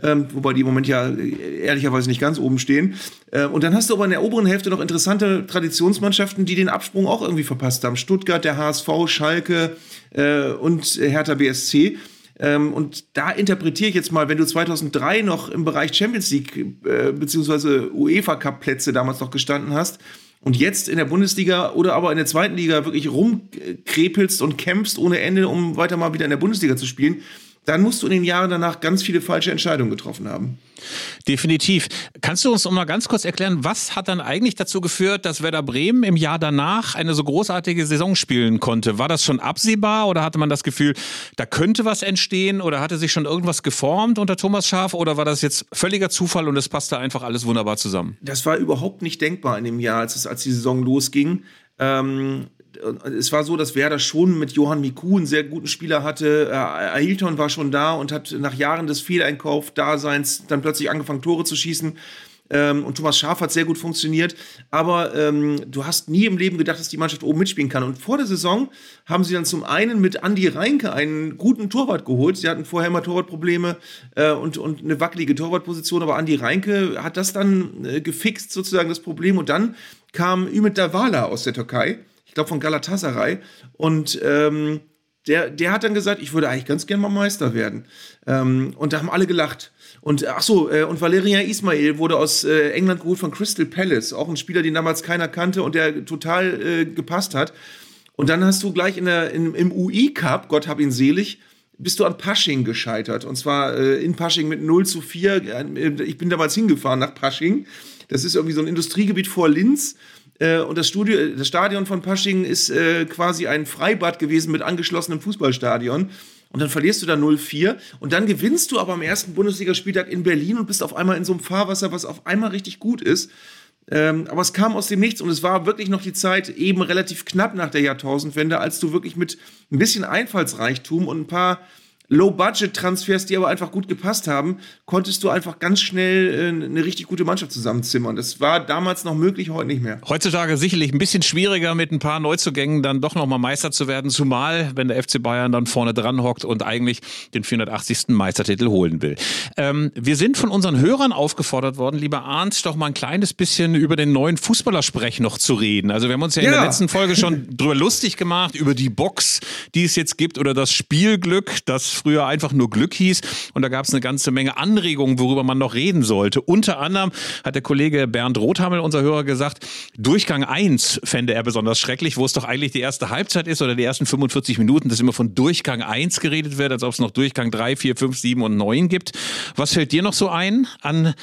ähm, wobei die im Moment ja ehrlicherweise nicht ganz oben stehen. Äh, und dann hast du aber in der oberen Hälfte noch interessante Traditionsmannschaften, die den Absprung auch irgendwie verpasst haben. Stuttgart, der HSV, Schalke äh, und Hertha BSC. Ähm, und da interpretiere ich jetzt mal, wenn du 2003 noch im Bereich Champions League äh, bzw. UEFA Cup Plätze damals noch gestanden hast und jetzt in der Bundesliga oder aber in der zweiten Liga wirklich rumkrepelst und kämpfst ohne Ende, um weiter mal wieder in der Bundesliga zu spielen, dann musst du in den Jahren danach ganz viele falsche Entscheidungen getroffen haben. Definitiv. Kannst du uns noch mal ganz kurz erklären, was hat dann eigentlich dazu geführt, dass Werder Bremen im Jahr danach eine so großartige Saison spielen konnte? War das schon absehbar oder hatte man das Gefühl, da könnte was entstehen oder hatte sich schon irgendwas geformt unter Thomas Schaf oder war das jetzt völliger Zufall und es passte einfach alles wunderbar zusammen? Das war überhaupt nicht denkbar in dem Jahr, als, es, als die Saison losging. Ähm, es war so, dass Werder schon mit Johann Miku einen sehr guten Spieler hatte. Äh, Ailton war schon da und hat nach Jahren des Fehleinkauf-Daseins dann plötzlich angefangen, Tore zu schießen. Ähm, und Thomas Schaf hat sehr gut funktioniert. Aber ähm, du hast nie im Leben gedacht, dass die Mannschaft oben mitspielen kann. Und vor der Saison haben sie dann zum einen mit Andi Reinke einen guten Torwart geholt. Sie hatten vorher immer Torwartprobleme äh, und, und eine wackelige Torwartposition. Aber Andi Reinke hat das dann äh, gefixt, sozusagen das Problem. Und dann kam Ümit Davala aus der Türkei ich glaube von Galatasaray. Und ähm, der, der hat dann gesagt, ich würde eigentlich ganz gerne mal Meister werden. Ähm, und da haben alle gelacht. Und ach so, äh, und Valeria Ismail wurde aus äh, England geholt von Crystal Palace, auch ein Spieler, den damals keiner kannte und der total äh, gepasst hat. Und dann hast du gleich in der, in, im UI Cup, Gott hab ihn selig, bist du an Pasching gescheitert. Und zwar äh, in Pasching mit 0 zu 4. Äh, ich bin damals hingefahren nach Pasching. Das ist irgendwie so ein Industriegebiet vor Linz. Äh, und das, Studio, das Stadion von Pasching ist äh, quasi ein Freibad gewesen mit angeschlossenem Fußballstadion. Und dann verlierst du da 0-4 und dann gewinnst du aber am ersten Bundesligaspieltag in Berlin und bist auf einmal in so einem Fahrwasser, was auf einmal richtig gut ist. Ähm, aber es kam aus dem Nichts und es war wirklich noch die Zeit eben relativ knapp nach der Jahrtausendwende, als du wirklich mit ein bisschen Einfallsreichtum und ein paar Low-Budget-Transfers, die aber einfach gut gepasst haben, konntest du einfach ganz schnell äh, eine richtig gute Mannschaft zusammenzimmern. Das war damals noch möglich, heute nicht mehr. Heutzutage sicherlich ein bisschen schwieriger, mit ein paar Neuzugängen dann doch nochmal Meister zu werden, zumal wenn der FC Bayern dann vorne dran hockt und eigentlich den 480. Meistertitel holen will. Ähm, wir sind von unseren Hörern aufgefordert worden, lieber Arndt, doch mal ein kleines bisschen über den neuen Fußballersprech noch zu reden. Also wir haben uns ja, ja. in der letzten Folge schon drüber lustig gemacht, über die Box, die es jetzt gibt oder das Spielglück, das früher einfach nur Glück hieß. Und da gab es eine ganze Menge Anregungen, worüber man noch reden sollte. Unter anderem hat der Kollege Bernd Rothammel, unser Hörer, gesagt, Durchgang 1 fände er besonders schrecklich, wo es doch eigentlich die erste Halbzeit ist oder die ersten 45 Minuten, dass immer von Durchgang 1 geredet wird, als ob es noch Durchgang 3, 4, 5, 7 und 9 gibt. Was fällt dir noch so ein an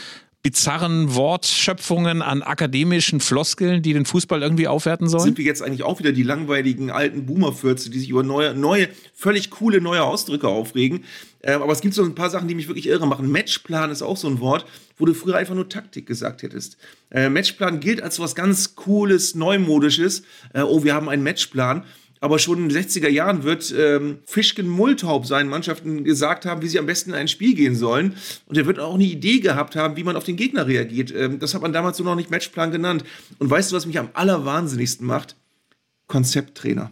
bizarren Wortschöpfungen, an akademischen Floskeln, die den Fußball irgendwie aufwerten sollen? Sind wir jetzt eigentlich auch wieder die langweiligen alten Boomerfürze, die sich über neue, neue, völlig coole neue Ausdrücke aufregen? Ähm, aber es gibt so ein paar Sachen, die mich wirklich irre machen. Matchplan ist auch so ein Wort, wo du früher einfach nur Taktik gesagt hättest. Äh, Matchplan gilt als was ganz Cooles, Neumodisches. Äh, oh, wir haben einen Matchplan aber schon in den 60er Jahren wird ähm, Fischken Multaub seinen Mannschaften gesagt haben, wie sie am besten in ein Spiel gehen sollen. Und er wird auch eine Idee gehabt haben, wie man auf den Gegner reagiert. Ähm, das hat man damals so noch nicht Matchplan genannt. Und weißt du, was mich am allerwahnsinnigsten macht? Konzepttrainer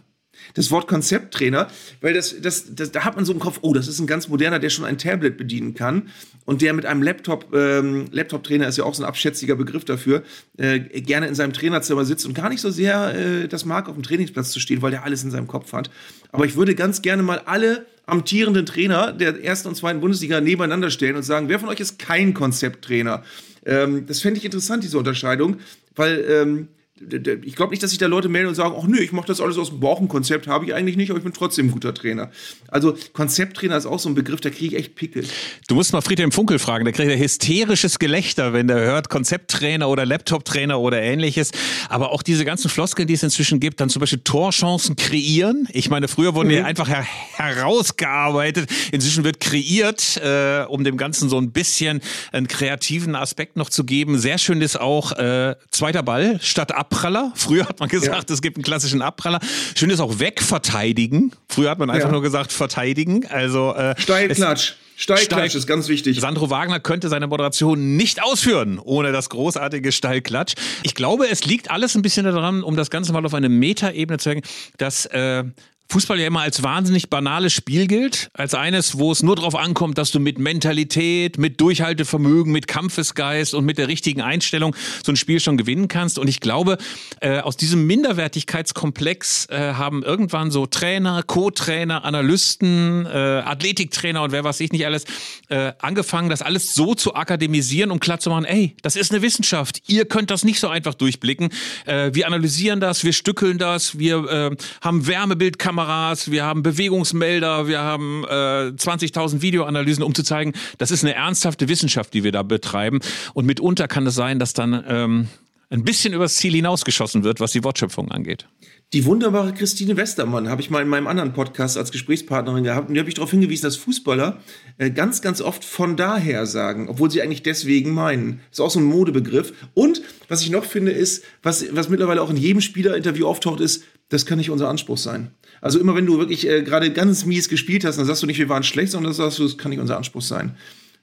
das Wort Konzepttrainer, weil das, das, das, da hat man so im Kopf, oh, das ist ein ganz moderner, der schon ein Tablet bedienen kann und der mit einem Laptop, ähm, Laptop-Trainer ist ja auch so ein abschätziger Begriff dafür, äh, gerne in seinem Trainerzimmer sitzt und gar nicht so sehr äh, das mag, auf dem Trainingsplatz zu stehen, weil der alles in seinem Kopf hat. Aber ich würde ganz gerne mal alle amtierenden Trainer der ersten und zweiten Bundesliga nebeneinander stellen und sagen, wer von euch ist kein Konzepttrainer? Ähm, das fände ich interessant, diese Unterscheidung, weil ähm, ich glaube nicht, dass sich da Leute melden und sagen, ach nö, ich mache das alles aus dem Bauch, ein Konzept habe ich eigentlich nicht, aber ich bin trotzdem ein guter Trainer. Also Konzepttrainer ist auch so ein Begriff, da kriege ich echt Pickel. Du musst mal Friedhelm Funkel fragen, der kriegt ja hysterisches Gelächter, wenn der hört Konzepttrainer oder Laptop-Trainer oder ähnliches. Aber auch diese ganzen Floskeln, die es inzwischen gibt, dann zum Beispiel Torchancen kreieren. Ich meine, früher wurden mhm. die einfach her herausgearbeitet. Inzwischen wird kreiert, äh, um dem Ganzen so ein bisschen einen kreativen Aspekt noch zu geben. Sehr schön ist auch äh, zweiter Ball statt ab Abpraller. Früher hat man gesagt, ja. es gibt einen klassischen Abpraller. Schön ist auch wegverteidigen. Früher hat man einfach ja. nur gesagt verteidigen. Also äh, Steilklatsch. Steilklatsch ist ganz wichtig. Sandro Wagner könnte seine Moderation nicht ausführen ohne das großartige Steilklatsch. Ich glaube, es liegt alles ein bisschen daran, um das Ganze mal auf eine Metaebene zu hängen, dass äh, Fußball ja immer als wahnsinnig banales Spiel gilt, als eines, wo es nur darauf ankommt, dass du mit Mentalität, mit Durchhaltevermögen, mit Kampfesgeist und mit der richtigen Einstellung so ein Spiel schon gewinnen kannst. Und ich glaube, äh, aus diesem Minderwertigkeitskomplex äh, haben irgendwann so Trainer, Co-Trainer, Analysten, äh, Athletiktrainer und wer weiß ich nicht alles äh, angefangen, das alles so zu akademisieren, um klar zu machen, ey, das ist eine Wissenschaft. Ihr könnt das nicht so einfach durchblicken. Äh, wir analysieren das, wir stückeln das, wir äh, haben Wärmebildkameras Kameras, wir haben Bewegungsmelder, wir haben äh, 20.000 Videoanalysen, um zu zeigen, das ist eine ernsthafte Wissenschaft, die wir da betreiben. Und mitunter kann es sein, dass dann ähm, ein bisschen übers Ziel hinausgeschossen wird, was die Wortschöpfung angeht. Die wunderbare Christine Westermann habe ich mal in meinem anderen Podcast als Gesprächspartnerin gehabt und die habe ich darauf hingewiesen, dass Fußballer äh, ganz, ganz oft von daher sagen, obwohl sie eigentlich deswegen meinen. Das ist auch so ein Modebegriff. Und was ich noch finde, ist, was, was mittlerweile auch in jedem Spielerinterview auftaucht, ist, das kann nicht unser Anspruch sein. Also immer wenn du wirklich äh, gerade ganz mies gespielt hast, dann sagst du nicht, wir waren schlecht, sondern das sagst du, das kann nicht unser Anspruch sein.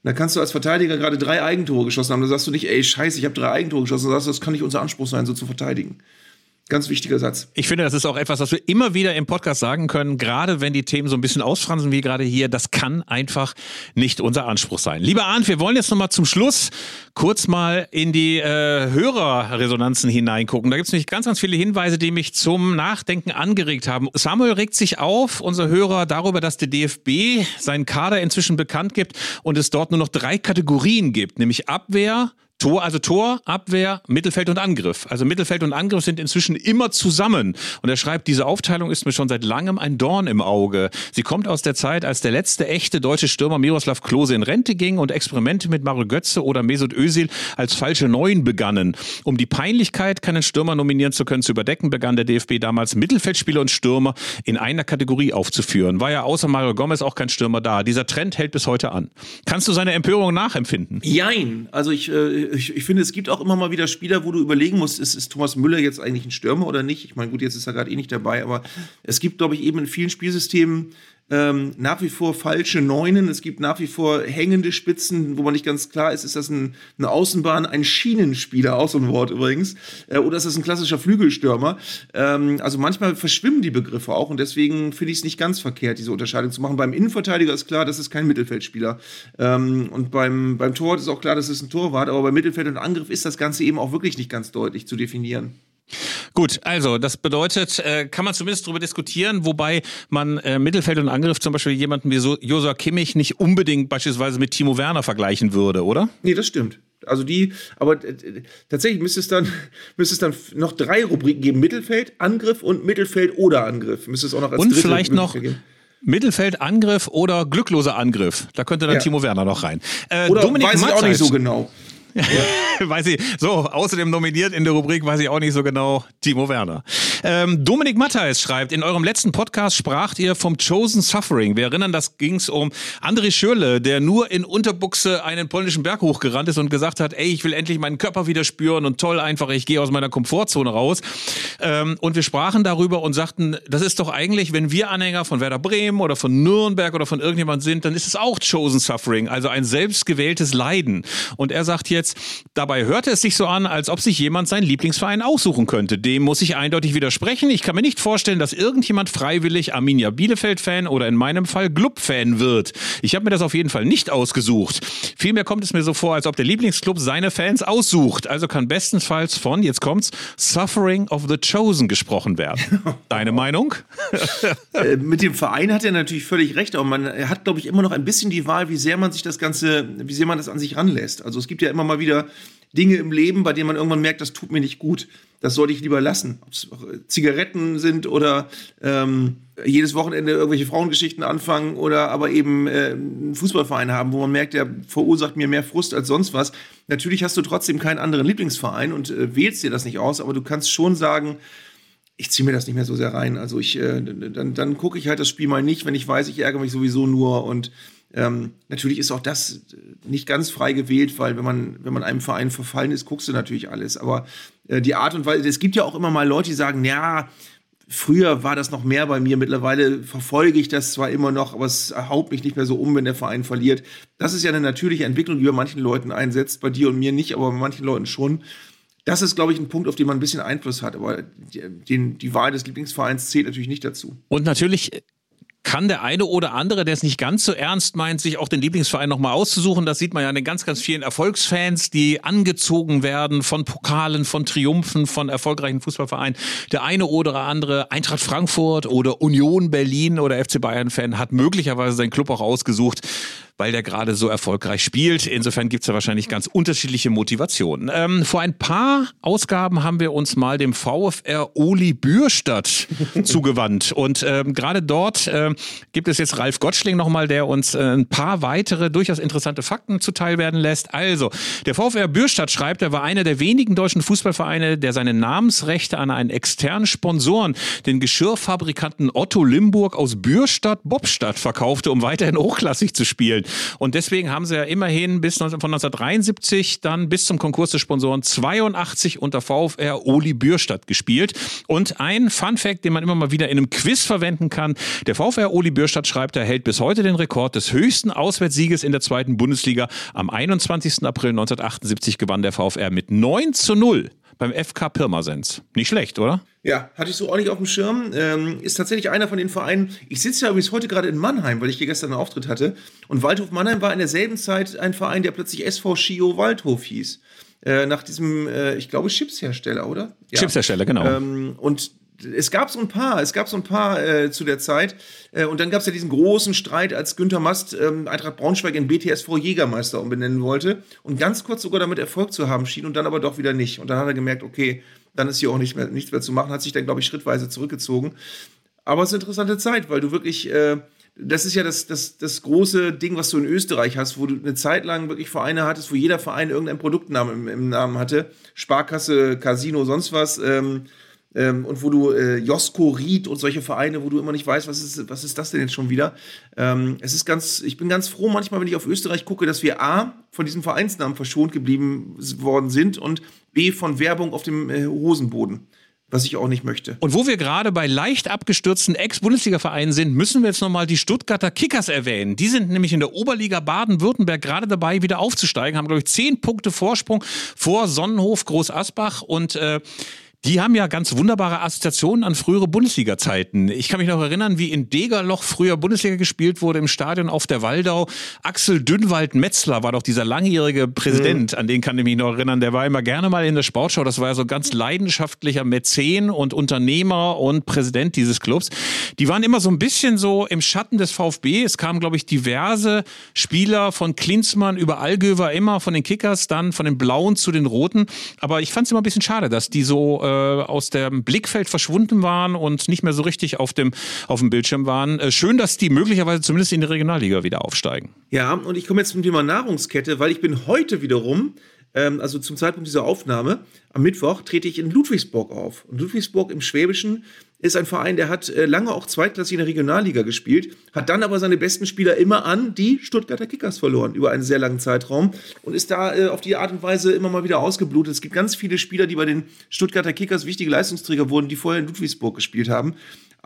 Da kannst du als Verteidiger gerade drei Eigentore geschossen haben, dann sagst du nicht, ey, scheiße, ich habe drei Eigentore geschossen, dann sagst du, das kann nicht unser Anspruch sein, so zu verteidigen. Ganz wichtiger Satz. Ich finde, das ist auch etwas, was wir immer wieder im Podcast sagen können, gerade wenn die Themen so ein bisschen ausfransen wie gerade hier. Das kann einfach nicht unser Anspruch sein. Lieber Arndt, wir wollen jetzt nochmal zum Schluss kurz mal in die äh, Hörerresonanzen hineingucken. Da gibt es nämlich ganz, ganz viele Hinweise, die mich zum Nachdenken angeregt haben. Samuel regt sich auf, unser Hörer, darüber, dass der DFB seinen Kader inzwischen bekannt gibt und es dort nur noch drei Kategorien gibt, nämlich Abwehr, Tor, also Tor, Abwehr, Mittelfeld und Angriff. Also Mittelfeld und Angriff sind inzwischen immer zusammen. Und er schreibt, diese Aufteilung ist mir schon seit langem ein Dorn im Auge. Sie kommt aus der Zeit, als der letzte echte deutsche Stürmer Miroslav Klose in Rente ging und Experimente mit Mario Götze oder Mesut Özil als falsche Neun begannen. Um die Peinlichkeit, keinen Stürmer nominieren zu können, zu überdecken, begann der DFB damals Mittelfeldspieler und Stürmer in einer Kategorie aufzuführen. War ja außer Mario Gomez auch kein Stürmer da. Dieser Trend hält bis heute an. Kannst du seine Empörung nachempfinden? Jein. Also ich, äh, ich, ich, finde, es gibt auch immer mal wieder Spieler, wo du überlegen musst, ist, ist Thomas Müller jetzt eigentlich ein Stürmer oder nicht? Ich meine, gut, jetzt ist er gerade eh nicht dabei, aber es gibt, glaube ich, eben in vielen Spielsystemen ähm, nach wie vor falsche Neunen. Es gibt nach wie vor hängende Spitzen, wo man nicht ganz klar ist, ist das ein, eine Außenbahn, ein Schienenspieler, auch so ein Wort übrigens, äh, oder ist das ein klassischer Flügelstürmer? Ähm, also manchmal verschwimmen die Begriffe auch und deswegen finde ich es nicht ganz verkehrt, diese Unterscheidung zu machen. Beim Innenverteidiger ist klar, das ist kein Mittelfeldspieler. Ähm, und beim, beim Tor ist auch klar, das ist ein Torwart, aber beim Mittelfeld und Angriff ist das Ganze eben auch wirklich nicht ganz deutlich zu definieren. Gut, also das bedeutet, äh, kann man zumindest darüber diskutieren, wobei man äh, Mittelfeld und Angriff zum Beispiel jemanden wie so Josua Kimmich nicht unbedingt beispielsweise mit Timo Werner vergleichen würde, oder? Nee, das stimmt. Also die, aber äh, tatsächlich müsste es dann, müsste es dann noch drei Rubriken geben: Mittelfeld, Angriff und Mittelfeld oder Angriff. Müsste es auch noch als Und vielleicht noch geben. Mittelfeld, Angriff oder glückloser Angriff. Da könnte dann ja. Timo Werner noch rein. Äh, oder Dominik weiß Matzeit, ich auch nicht so genau. Weiß ich, so, außerdem nominiert in der Rubrik, weiß ich auch nicht so genau, Timo Werner. Ähm, Dominik Matthijs schreibt, in eurem letzten Podcast spracht ihr vom Chosen Suffering. Wir erinnern, das ging es um André Schürle, der nur in Unterbuchse einen polnischen Berg hochgerannt ist und gesagt hat, ey, ich will endlich meinen Körper wieder spüren und toll einfach, ich gehe aus meiner Komfortzone raus. Ähm, und wir sprachen darüber und sagten, das ist doch eigentlich, wenn wir Anhänger von Werder Bremen oder von Nürnberg oder von irgendjemand sind, dann ist es auch Chosen Suffering, also ein selbstgewähltes Leiden. Und er sagt jetzt, dabei hörte es sich so an, als ob sich jemand seinen Lieblingsverein aussuchen könnte. Dem muss ich eindeutig widersprechen. Ich kann mir nicht vorstellen, dass irgendjemand freiwillig Arminia Bielefeld-Fan oder in meinem Fall Club-Fan wird. Ich habe mir das auf jeden Fall nicht ausgesucht. Vielmehr kommt es mir so vor, als ob der Lieblingsclub seine Fans aussucht. Also kann bestenfalls von, jetzt kommt's, Suffering of the Chosen gesprochen werden. Deine Meinung? äh, mit dem Verein hat er natürlich völlig recht, aber man hat, glaube ich, immer noch ein bisschen die Wahl, wie sehr man sich das Ganze, wie sehr man das an sich ranlässt. Also es gibt ja immer mal wieder Dinge im Leben, bei denen man irgendwann merkt, das tut mir nicht gut. Das sollte ich lieber lassen. Ob es Zigaretten sind oder ähm, jedes Wochenende irgendwelche Frauengeschichten anfangen oder aber eben äh, einen Fußballverein haben, wo man merkt, der verursacht mir mehr Frust als sonst was. Natürlich hast du trotzdem keinen anderen Lieblingsverein und äh, wählst dir das nicht aus, aber du kannst schon sagen, ich ziehe mir das nicht mehr so sehr rein. Also ich, äh, dann, dann gucke ich halt das Spiel mal nicht, wenn ich weiß, ich ärgere mich sowieso nur und ähm, natürlich ist auch das nicht ganz frei gewählt, weil wenn man, wenn man einem Verein verfallen ist, guckst du natürlich alles. Aber äh, die Art und Weise, es gibt ja auch immer mal Leute, die sagen, ja, früher war das noch mehr bei mir, mittlerweile verfolge ich das zwar immer noch, aber es haut mich nicht mehr so um, wenn der Verein verliert. Das ist ja eine natürliche Entwicklung, die bei manchen Leuten einsetzt, bei dir und mir nicht, aber bei manchen Leuten schon. Das ist, glaube ich, ein Punkt, auf den man ein bisschen Einfluss hat. Aber die, die Wahl des Lieblingsvereins zählt natürlich nicht dazu. Und natürlich kann der eine oder andere, der es nicht ganz so ernst meint, sich auch den Lieblingsverein nochmal auszusuchen. Das sieht man ja in den ganz, ganz vielen Erfolgsfans, die angezogen werden von Pokalen, von Triumphen, von erfolgreichen Fußballvereinen. Der eine oder andere Eintracht Frankfurt oder Union Berlin oder FC Bayern-Fan hat möglicherweise seinen Club auch ausgesucht, weil der gerade so erfolgreich spielt. Insofern gibt es ja wahrscheinlich ganz unterschiedliche Motivationen. Ähm, vor ein paar Ausgaben haben wir uns mal dem VfR Oli Bürstadt zugewandt. Und ähm, gerade dort äh, gibt es jetzt Ralf Gottschling nochmal, der uns äh, ein paar weitere durchaus interessante Fakten zuteil werden lässt. Also, der VfR Bürstadt schreibt, er war einer der wenigen deutschen Fußballvereine, der seine Namensrechte an einen externen Sponsoren, den Geschirrfabrikanten Otto Limburg aus Bürstadt Bobstadt verkaufte, um weiterhin hochklassig zu spielen. Und deswegen haben sie ja immerhin bis von 1973 dann bis zum Konkurs des Sponsoren 82 unter VfR Oli Bürstadt gespielt. Und ein Fun Fact, den man immer mal wieder in einem Quiz verwenden kann. Der VfR Oli Bürstadt schreibt, er hält bis heute den Rekord des höchsten Auswärtssieges in der zweiten Bundesliga. Am 21. April 1978 gewann der VfR mit 9 zu 0 beim FK Pirmasens. Nicht schlecht, oder? Ja, hatte ich so auch nicht auf dem Schirm. Ähm, ist tatsächlich einer von den Vereinen. Ich sitze ja übrigens heute gerade in Mannheim, weil ich hier gestern einen Auftritt hatte. Und Waldhof Mannheim war in derselben Zeit ein Verein, der plötzlich SV Schio Waldhof hieß. Äh, nach diesem, äh, ich glaube, Chipshersteller, oder? Ja. Chipshersteller, genau. Ähm, und es gab so ein paar, es gab so ein paar äh, zu der Zeit. Äh, und dann gab es ja diesen großen Streit, als Günther Mast ähm, Eintracht Braunschweig in BTSV Jägermeister umbenennen wollte und ganz kurz sogar damit Erfolg zu haben schien und dann aber doch wieder nicht. Und dann hat er gemerkt, okay, dann ist hier auch nicht mehr, nichts mehr zu machen, hat sich dann, glaube ich, schrittweise zurückgezogen. Aber es ist eine interessante Zeit, weil du wirklich, äh, das ist ja das, das, das große Ding, was du in Österreich hast, wo du eine Zeit lang wirklich Vereine hattest, wo jeder Verein irgendein Produktnamen im, im Namen hatte. Sparkasse, Casino, sonst was. Ähm, ähm, und wo du äh, Josko Ried und solche Vereine, wo du immer nicht weißt, was ist, was ist das denn jetzt schon wieder? Ähm, es ist ganz, ich bin ganz froh manchmal, wenn ich auf Österreich gucke, dass wir A, von diesem Vereinsnamen verschont geblieben worden sind und B, von Werbung auf dem äh, Hosenboden. was ich auch nicht möchte. Und wo wir gerade bei leicht abgestürzten Ex-Bundesliga-Vereinen sind, müssen wir jetzt nochmal die Stuttgarter Kickers erwähnen. Die sind nämlich in der Oberliga Baden-Württemberg gerade dabei, wieder aufzusteigen, haben, glaube ich, zehn Punkte Vorsprung vor Sonnenhof Groß Asbach und äh, die haben ja ganz wunderbare Assoziationen an frühere Bundesliga-Zeiten. Ich kann mich noch erinnern, wie in Degerloch früher Bundesliga gespielt wurde im Stadion auf der Waldau. Axel Dünnwald-Metzler war doch dieser langjährige Präsident, mhm. an den kann ich mich noch erinnern. Der war immer gerne mal in der Sportschau. Das war ja so ganz leidenschaftlicher Mäzen und Unternehmer und Präsident dieses Clubs. Die waren immer so ein bisschen so im Schatten des VfB. Es kamen, glaube ich, diverse Spieler von Klinsmann über Allgöwer immer, von den Kickers, dann von den Blauen zu den Roten. Aber ich fand es immer ein bisschen schade, dass die so äh, äh, aus dem Blickfeld verschwunden waren und nicht mehr so richtig auf dem, auf dem Bildschirm waren. Äh, schön, dass die möglicherweise zumindest in die Regionalliga wieder aufsteigen. Ja, und ich komme jetzt zum Thema Nahrungskette, weil ich bin heute wiederum ähm, also zum Zeitpunkt dieser Aufnahme, am Mittwoch trete ich in Ludwigsburg auf. Und Ludwigsburg im Schwäbischen ist ein Verein, der hat äh, lange auch zweitklassig in der Regionalliga gespielt, hat dann aber seine besten Spieler immer an die Stuttgarter Kickers verloren über einen sehr langen Zeitraum und ist da äh, auf die Art und Weise immer mal wieder ausgeblutet. Es gibt ganz viele Spieler, die bei den Stuttgarter Kickers wichtige Leistungsträger wurden, die vorher in Ludwigsburg gespielt haben.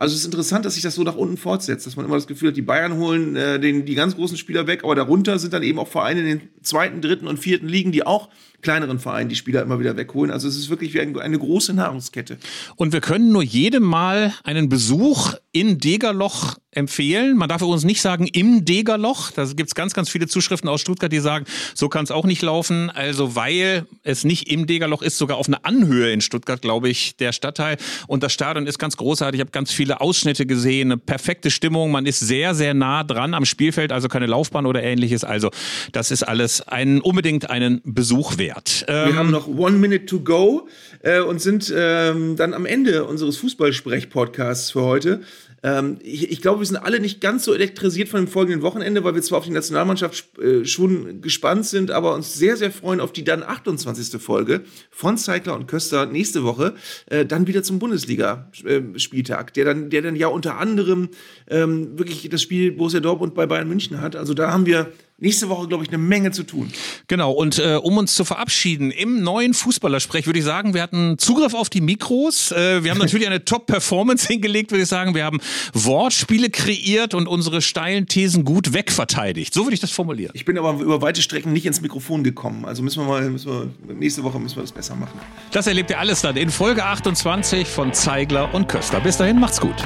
Also es ist interessant, dass sich das so nach unten fortsetzt, dass man immer das Gefühl hat, die Bayern holen äh, den, die ganz großen Spieler weg, aber darunter sind dann eben auch Vereine in den zweiten, dritten und vierten Ligen, die auch kleineren Vereinen die Spieler immer wieder wegholen. Also es ist wirklich wie eine große Nahrungskette. Und wir können nur jedem Mal einen Besuch in Degerloch empfehlen. Man darf übrigens nicht sagen im Degerloch. Da gibt es ganz, ganz viele Zuschriften aus Stuttgart, die sagen, so kann es auch nicht laufen. Also weil es nicht im Degerloch ist, sogar auf einer Anhöhe in Stuttgart, glaube ich, der Stadtteil. Und das Stadion ist ganz großartig. Ich habe ganz viele Ausschnitte gesehen, eine perfekte Stimmung. Man ist sehr, sehr nah dran am Spielfeld, also keine Laufbahn oder ähnliches. Also das ist alles ein, unbedingt einen Besuch wert. Ähm, Wir haben noch One Minute to go äh, und sind ähm, dann am Ende unseres Fußballsprech-Podcasts für heute. Ähm, ich, ich, glaube, wir sind alle nicht ganz so elektrisiert von dem folgenden Wochenende, weil wir zwar auf die Nationalmannschaft äh, schon gespannt sind, aber uns sehr, sehr freuen auf die dann 28. Folge von Zeigler und Köster nächste Woche, äh, dann wieder zum Bundesliga-Spieltag, der dann, der dann ja unter anderem ähm, wirklich das Spiel Borussia Dortmund bei Bayern München hat. Also da haben wir nächste Woche, glaube ich, eine Menge zu tun. Genau, und äh, um uns zu verabschieden, im neuen Fußballersprech würde ich sagen, wir hatten Zugriff auf die Mikros. Äh, wir haben natürlich eine Top-Performance hingelegt, würde ich sagen. Wir haben Wortspiele kreiert und unsere steilen Thesen gut wegverteidigt. So würde ich das formulieren. Ich bin aber über weite Strecken nicht ins Mikrofon gekommen. Also müssen wir mal, müssen wir, nächste Woche müssen wir das besser machen. Das erlebt ihr alles dann in Folge 28 von Zeigler und Köster. Bis dahin, macht's gut.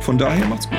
Von daher, macht's gut.